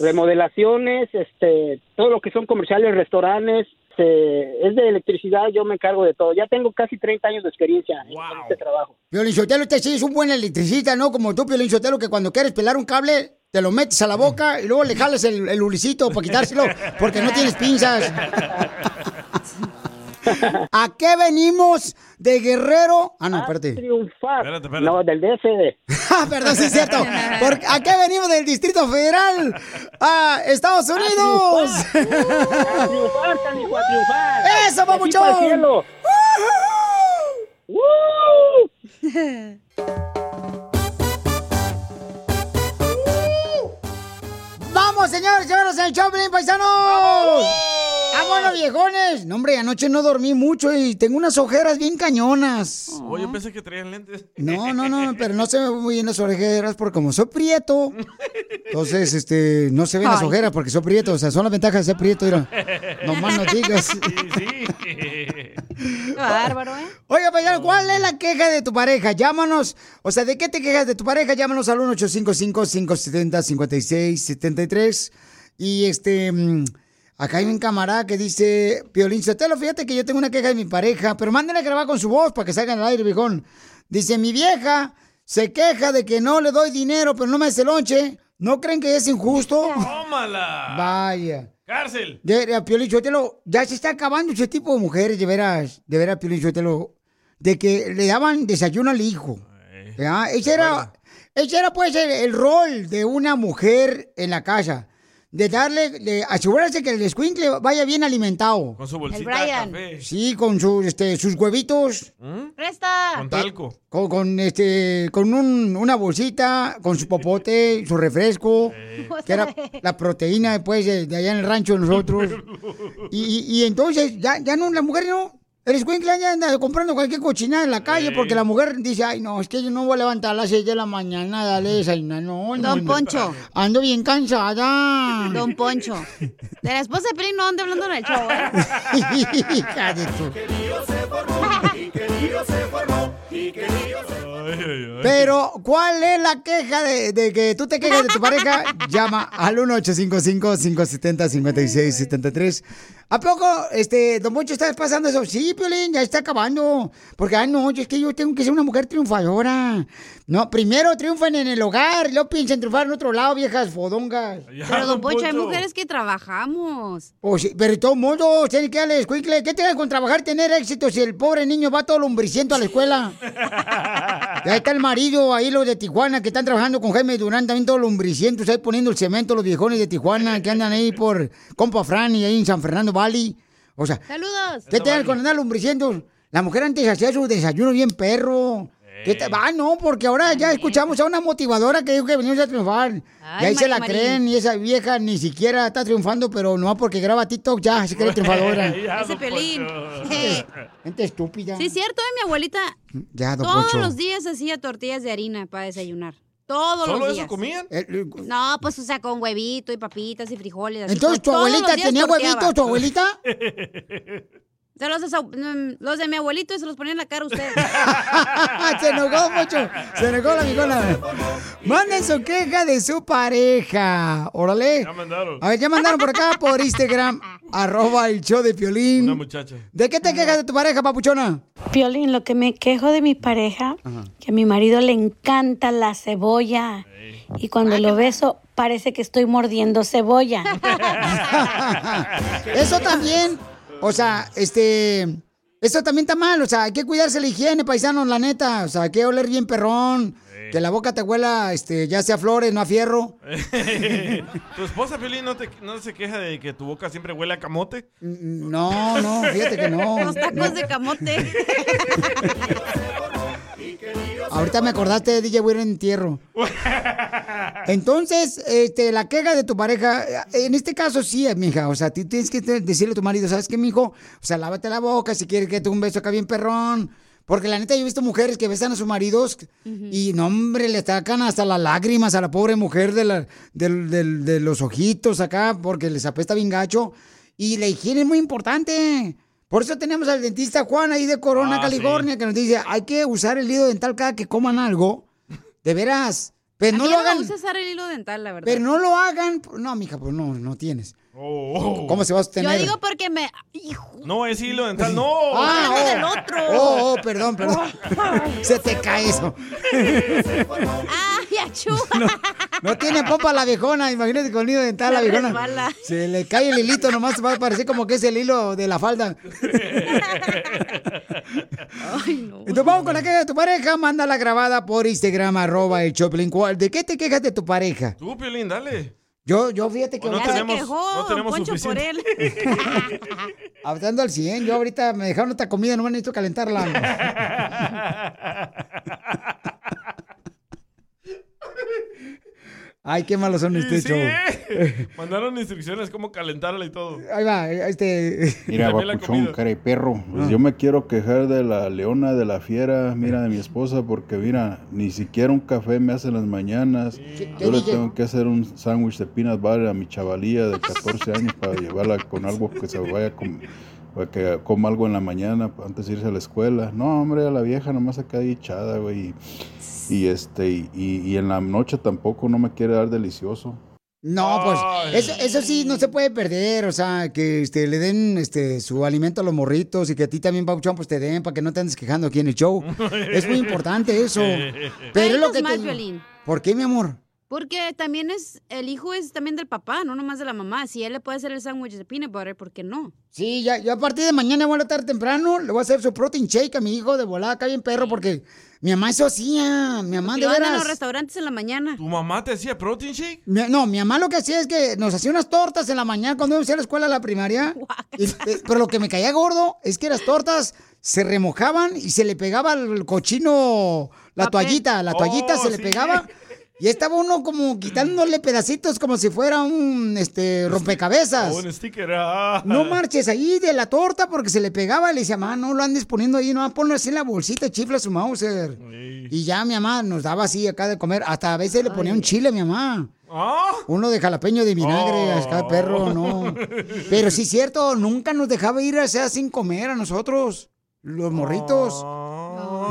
Remodelaciones, este, todo lo que son comerciales, restaurantes, este, es de electricidad, yo me encargo de todo. Ya tengo casi 30 años de experiencia en este trabajo. Piolín Sotelo, este sí es un buen electricista, ¿no? Como tú, Piolín Sotelo, que cuando quieres pelar un cable, te lo metes a la boca y luego le jalas el, el ulicito para quitárselo porque no tienes pinzas. ¿A qué venimos de Guerrero? Ah, no, espérate. Triunfar. No, del DFD. <laughs> Ah, perdón, sí es cierto. Porque ¿A qué venimos del Distrito Federal? ¡A Estados Unidos! A triunfar, canijo, a triunfar. ¡Eso, De aquí pa'l papuchón! cielo. ¡Vamos, señores, señores, el Choplin, paisanos! ¡Vámonos, viejones! No, hombre, anoche no dormí mucho y tengo unas ojeras bien cañonas. Oye, yo pensé que traían lentes. No, no, no, pero no se me ven muy bien las ojeras porque como soy prieto, entonces, este, no se ven las Ay. ojeras porque soy prieto. O sea, son las ventajas de ser prieto, mira. No más no digas. <laughs> Bárbaro, ¿eh? Oiga, paisano, ¿cuál es la queja de tu pareja? Llámanos. O sea, ¿de qué te quejas de tu pareja? Llámanos al 1-855-570-5673. Y este, mm, acá hay un camarada que dice, Piolín Sotelo, fíjate que yo tengo una queja de mi pareja, pero mándenle a grabar con su voz para que salgan al aire, viejón. Dice, mi vieja se queja de que no le doy dinero, pero no me hace lonche. ¿No creen que es injusto? <laughs> ¡Tómala! Vaya. ¡Cárcel! De, de, Piolín Sotelo, ya se está acabando ese tipo de mujeres, de veras, de veras, Piolín Sotelo, de que le daban desayuno al hijo. Ese era, ese era pues el, el rol de una mujer en la casa. De darle, de asegurarse que el escuincle vaya bien alimentado. Con su bolsita El de Brian. café. Sí, con su, este, sus huevitos. ¡Presta! Con talco. Con, con, este, con un- una bolsita, con su popote, su refresco, que era la proteína después de, de allá en el rancho de nosotros. <laughs> Y, y- y entonces, ya, ya no, la mujer no. El escuincle ya anda comprando cualquier cochinada en la calle porque la mujer dice, ay, no, es que yo no voy a levantar a las 6 de la mañana, dale desayunar, no, no. Don no. Poncho. Ando bien cansada. Don Poncho. De la esposa de Pelín no ande hablando en el show, ¿eh? <laughs> Hija de Pero, ¿cuál es la queja de, de que tú te quejas de tu pareja? Llama al 1-855-570-5673. ¿A poco, este, Don Poncho, estás pasando eso? Sí, Piolín, ya está acabando. Porque, ay, no, es que yo tengo que ser una mujer triunfadora. No, primero triunfan en el hogar, luego piensan triunfar en otro lado, viejas fodongas. Pero, Don Poncho, hay mujeres que trabajamos. Oh, sí, pero de todos modos, tiene que darle. ¿Qué tiene con trabajar, tener éxito si el pobre niño va todo lombriciento a la escuela? <laughs> Ya está el marido, ahí los de Tijuana que están trabajando con Jaime Durán, también todos lombricientos, ahí poniendo el cemento, los viejones de Tijuana que andan ahí por Compa Fran y ahí en San Fernando Valley. O sea, ¡Saludos! ¿qué tiene con andar lombricientos? La mujer antes hacía su desayuno bien perro. ¿Qué te- Ah, no, porque ahora ya escuchamos a una motivadora que dijo que venimos a triunfar. y ahí se la Mari creen y esa vieja ni siquiera está triunfando, pero no porque graba TikTok ya se cree triunfadora. <laughs> Ese pelín. <laughs> Gente estúpida. Sí, es cierto, eh, mi abuelita Ya, don todos Poncho. los días hacía tortillas de harina para desayunar. Todos ¿Solo los eso días. comían? No, pues o sea, con huevito y papitas y frijoles. así, Entonces, ¿tu todos los abuelita días tenía torteaba. huevitos, tu abuelita? <laughs> De los, de, su- mm, los de mi abuelito y se los ponía en la cara a usted. <laughs> se enojó mucho. Se enojó la mijona. Manden su queja de su pareja. Órale. Ya mandaron. A ver, ya mandaron por acá, por Instagram, <laughs> arroba el show de Piolín. Una muchacha. ¿De qué te quejas de tu pareja, papuchona? Piolín, lo que me quejo de mi pareja, que a mi marido le encanta la cebolla. Y cuando lo beso, parece que estoy mordiendo cebolla. <laughs> Eso también, o sea, este, eso también está mal, o sea, hay que cuidarse la higiene, paisanos, la neta, o sea, hay que oler bien perrón, que la boca te huela, este, ya sea a flores, no a fierro. <laughs> ¿Tu esposa, Piolín, no, te, no se queja de que tu boca siempre huele a camote? No, no, fíjate que no. Los tacos de camote. <laughs> Ahorita me acordaste de DJ, voy a ir en entierro. <laughs> Entonces, este, la queja de tu pareja, en este caso sí, mija, o sea, tú tienes que te- decirle a tu marido, ¿sabes qué, mijo? O sea, lávate la boca si quieres que te un beso acá bien perrón. Porque la neta, yo he visto mujeres que besan a sus maridos y, no, hombre, le sacan hasta las lágrimas a la pobre mujer de, la, de los ojitos acá porque les apesta bien gacho. Y la higiene es muy importante. Por eso tenemos al dentista Juan ahí de Corona, Ah, California, que nos dice, hay que usar el hilo dental cada que coman algo. De veras. Pero no Aquí lo hagan. No usa usar el hilo dental, la verdad. Pero no lo hagan. No, mija, pues no, no tienes. Oh. ¿Cómo se va a Yo sostener? digo porque me. Hijo. No, es hilo dental, no. Ah, oh. del otro. Oh, oh, perdón, perdón. <laughs> Se te cae eso. ¡Ay, achú! <laughs> No tiene popa la viejona, imagínate con hilo dental la Se viejona. resbala. Se le cae el hilito, nomás va a parecer como que es el hilo de la falda. Entonces vamos con la queja de tu pareja, mándala grabada por Instagram, arroba el Choplin. ¿Cuál- ¿De qué te quejas de tu pareja? Tú, Piolín, dale. Yo, yo fíjate que no ahorita- tenemos- no tenemos Poncho por suficiente. él. <laughs> Hablando al 100, yo ahorita me dejaron otra comida, no me necesito calentarla. <laughs> Ay, qué malos son este Sí, show. <laughs> ¿eh? Mandaron instrucciones cómo calentarla y todo. Ahí va, este. Mira, papuchón, cara y perro. Pues Ah. yo me quiero quejar de la leona, de la fiera, mira, de mi esposa, porque mira, ni siquiera un café me hace en las mañanas. qué Yo le tengo que hacer un sándwich de peanut butter a mi chavalía de 14 <laughs> años para llevarla con algo que se vaya con para que coma algo en la mañana antes de irse a la escuela. No, hombre, a la vieja nomás se queda ahí echada, güey. Y, este, y, y- en la noche tampoco no me quiere dar delicioso. No, pues eso, eso sí no se puede perder, o sea, que este, le den este, su alimento a los morritos y que a ti también, Pauchón, pues te den para que no te andes quejando aquí en el show. es muy importante eso. <laughs> Pero es lo que mal, te... ¿Por qué, mi amor? Porque también es, el hijo es también del papá, no nomás de la mamá. Si él le puede hacer el sándwich de peanut butter, ¿por qué no? Sí, ya, yo a partir de mañana voy a estar temprano, le voy a hacer su protein shake a mi hijo de volada acá bien perro, porque mi mamá eso hacía, mi mamá Porque de van a los veras. restaurantes en la mañana. ¿Tu mamá te hacía protein shake? Mi- no, mi mamá lo que hacía es que nos hacía unas tortas en la mañana cuando íbamos a la escuela a la primaria. <laughs> Y- eh, pero lo que me caía gordo es que las tortas se remojaban y se le pegaba al cochino la toallita, la toallita Oh, se le sí. pegaba. <laughs> Y estaba uno como quitándole pedacitos como si fuera un este rompecabezas. Oh, <laughs> un sticker. ah. No marches ahí de la torta porque se le pegaba. Le decía, mamá, no lo andes poniendo ahí, no, ponlo así en la bolsita, chifla su Mauser. Y ya mi mamá nos daba así acá de comer. Hasta a veces le ponía un chile a mi mamá. Ah. Uno de jalapeño de vinagre, Oh. acá de perro, no. <laughs> Pero sí es cierto, nunca nos dejaba ir o sea, sin comer a nosotros, los morritos.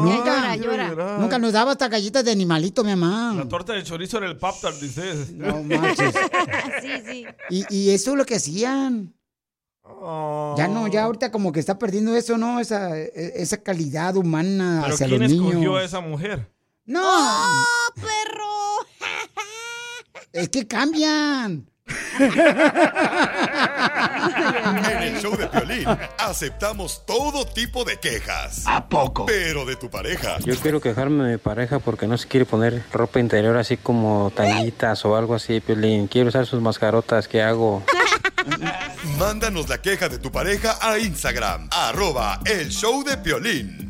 Nunca, llora, llora. nunca nos daba hasta galletas de animalito, mi mamá. La torta de chorizo era el pop tart, dices. No manches. <laughs> sí, sí. Y, y eso es lo que hacían. Ya no, ya ahorita como que está perdiendo eso, ¿no? Esa, e- esa calidad humana ¿Pero hacia quién los escogió niños. a esa mujer? No. ¡Oh, perro! <laughs> Es que cambian. En el show de Piolín aceptamos todo tipo de quejas. ¿A poco? Pero de tu pareja. Yo quiero quejarme de mi pareja porque no se quiere poner ropa interior así como tallitas o algo así, Piolín. Quiero usar sus mascarotas, ¿qué hago? Mándanos la queja de tu pareja a Instagram, arroba el show de Piolín.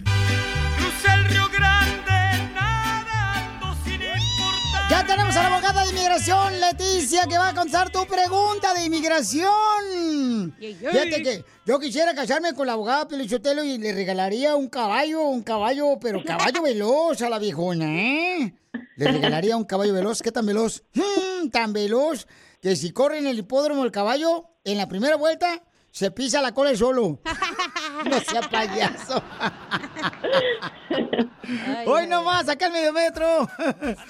A la abogada de inmigración, Leticia, que va a contestar tu pregunta de inmigración. Fíjate que yo quisiera casarme con la abogada Pelichotelo y le regalaría un caballo, un caballo, pero caballo veloz a la viejona, ¿eh? Le regalaría un caballo veloz. ¿Qué tan veloz? Mm, tan veloz que si corre en el hipódromo el caballo, en la primera vuelta se pisa la cola el solo. <laughs> No sea payaso. Hoy nomás, acá el medio metro.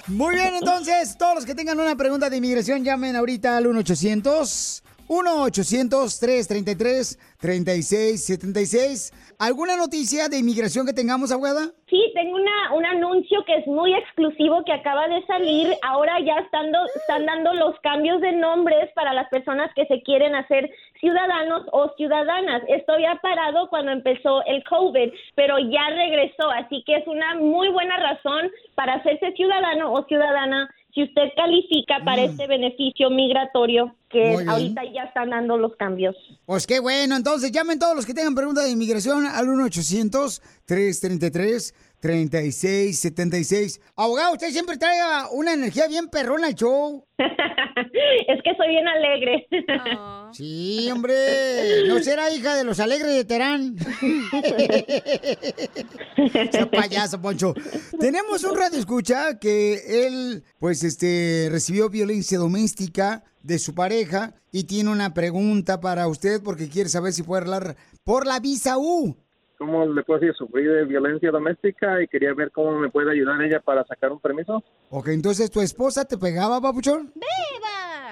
Muy bien, entonces, todos los que tengan una pregunta de inmigración, llamen ahorita al 1-800. 1-800-333-3676. ¿Alguna noticia de inmigración que tengamos, abogada? Sí, tengo una, un anuncio que es muy exclusivo que acaba de salir. Ahora ya están, do- están dando los cambios de nombres para las personas que se quieren hacer ciudadanos o ciudadanas. Esto había parado cuando empezó el COVID, pero ya regresó. Así que es una muy buena razón para hacerse ciudadano o ciudadana si usted califica para este beneficio migratorio que Mm. Ahorita ya están dando los cambios. Pues qué bueno, entonces llamen todos los que tengan preguntas de inmigración al 1-800-333-3676. Abogado, usted siempre traiga una energía bien perrona al show. <laughs> es que soy bien alegre. Sí, hombre, no será hija de los alegres de Terán. <laughs> Sea payaso, Poncho. Tenemos un radio escucha que él, pues, este, recibió violencia doméstica de su pareja y tiene una pregunta para usted porque quiere saber si puede hablar por la visa U. ¿Cómo le puedo decir? Sufrí de violencia doméstica y quería ver cómo me puede ayudar ella para sacar un permiso. Ok, entonces, ¿tu esposa te pegaba, papuchón?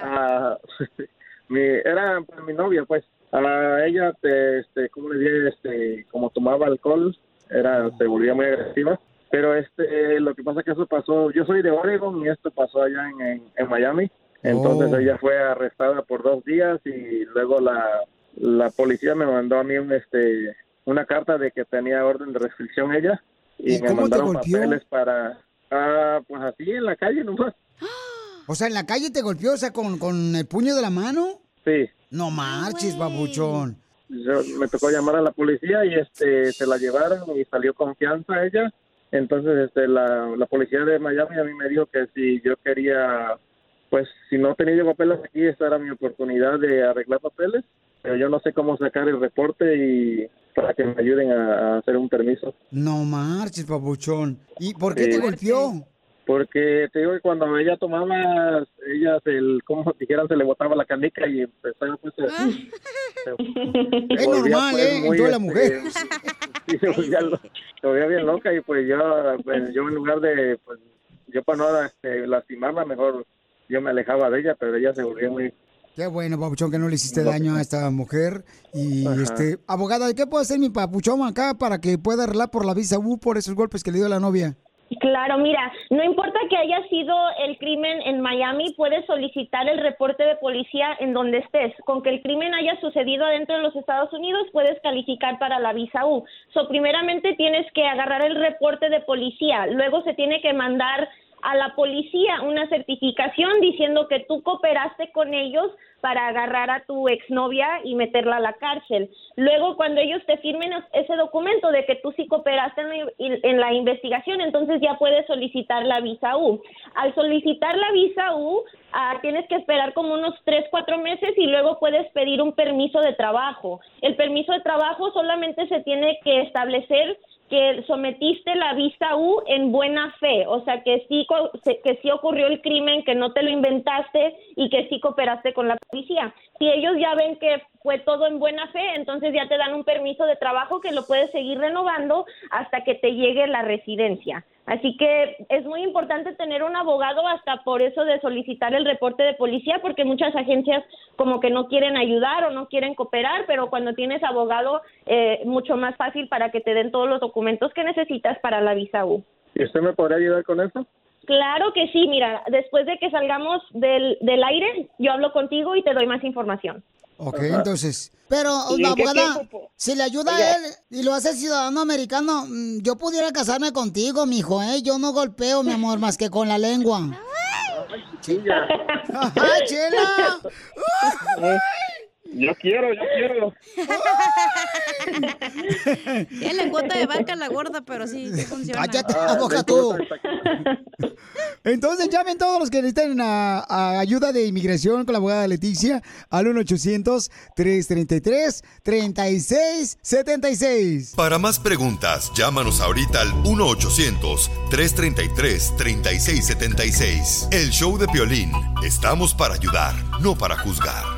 Ah, <laughs> mi, era pues, mi novia, pues. A ella, te, este, ¿cómo le diré? Este, como tomaba alcohol, era, se volvía muy agresiva. Pero este, lo que pasa que eso pasó, yo soy de Oregon y esto pasó allá en, en, en Miami. Entonces Oh. ella fue arrestada por dos días y luego la, la policía me mandó a mí un, este, una carta de que tenía orden de restricción ella y, ¿Y me mandaron papeles para, ah, pues así en la calle nomás. <gasps> O sea, en la calle te golpeó, o sea, con, con el puño de la mano. Sí. No marches, babuchón. Yo, me tocó llamar a la policía y este se la llevaron y salió confianza ella. Entonces este la, la policía de Miami a mí me dijo que si yo quería, pues si no tenía yo papeles aquí, esta era mi oportunidad de arreglar papeles. Pero yo no sé cómo sacar el reporte y para que me ayuden a, a hacer un permiso. No marches, papuchón. ¿Y por qué Sí. te golpeó? Porque te digo que cuando ella tomaba, ella, se, el, como dijeran, se le botaba la canica y empezaba pues a- se- Es normal, pues, ¿eh? En toda la este, mujer. <laughs> sí, se volvía, lo- se volvía bien loca y pues yo, pues, yo en lugar de, pues, yo para no este, lastimarla, mejor yo me alejaba de ella, pero ella se volvía muy... Qué bueno, papuchón, que no le hiciste daño a esta mujer. Y, Ajá. este, abogada, ¿qué puede hacer mi papuchón acá para que pueda arreglar por la visa U por esos golpes que le dio a la novia? Claro, mira, no importa que haya sido el crimen en Miami, puedes solicitar el reporte de policía en donde estés. Con que el crimen haya sucedido adentro de los Estados Unidos, puedes calificar para la visa U. So, primeramente tienes que agarrar el reporte de policía, luego se tiene que mandar a la policía una certificación diciendo que tú cooperaste con ellos para agarrar a tu exnovia y meterla a la cárcel. Luego, cuando ellos te firmen es- ese documento de que tú sí cooperaste en la, en la investigación, entonces ya puedes solicitar la visa U. Al solicitar la visa U, ah, tienes que esperar como unos tres, cuatro meses y luego puedes pedir un permiso de trabajo. El permiso de trabajo solamente se tiene que establecer que sometiste la visa U en buena fe, o sea que sí que sí ocurrió el crimen, que no te lo inventaste y que sí cooperaste con la policía. Si ellos ya ven que fue todo en buena fe, entonces ya te dan un permiso de trabajo que lo puedes seguir renovando hasta que te llegue la residencia. Así que es muy importante tener un abogado hasta por eso de solicitar el reporte de policía, porque muchas agencias como que no quieren ayudar o no quieren cooperar, pero cuando tienes abogado, eh, mucho más fácil para que te den todos los documentos que necesitas para la visa U. ¿Y usted me podría ayudar con eso? Claro que sí, mira, después de que salgamos del, del aire, yo hablo contigo y te doy más información. Ok, entonces. Pero, si le ayuda a él y lo hace ciudadano americano, mm, yo pudiera casarme contigo, mijo, ¿eh? Yo no golpeo, mi amor, más que con la lengua. Chilla. <laughs> ¡Ay, chela! <laughs> Yo quiero, yo quiero. <laughs> Tiene la cuota de vaca la gorda, pero sí, sí funciona. Cállate la boca tú. <laughs> Entonces llamen todos los que necesiten a, a ayuda de inmigración con la abogada Leticia al 1-800-333-3676. Para más preguntas, llámanos ahorita al 1-800-333-3676. El show de Piolín. Estamos para ayudar, no para juzgar.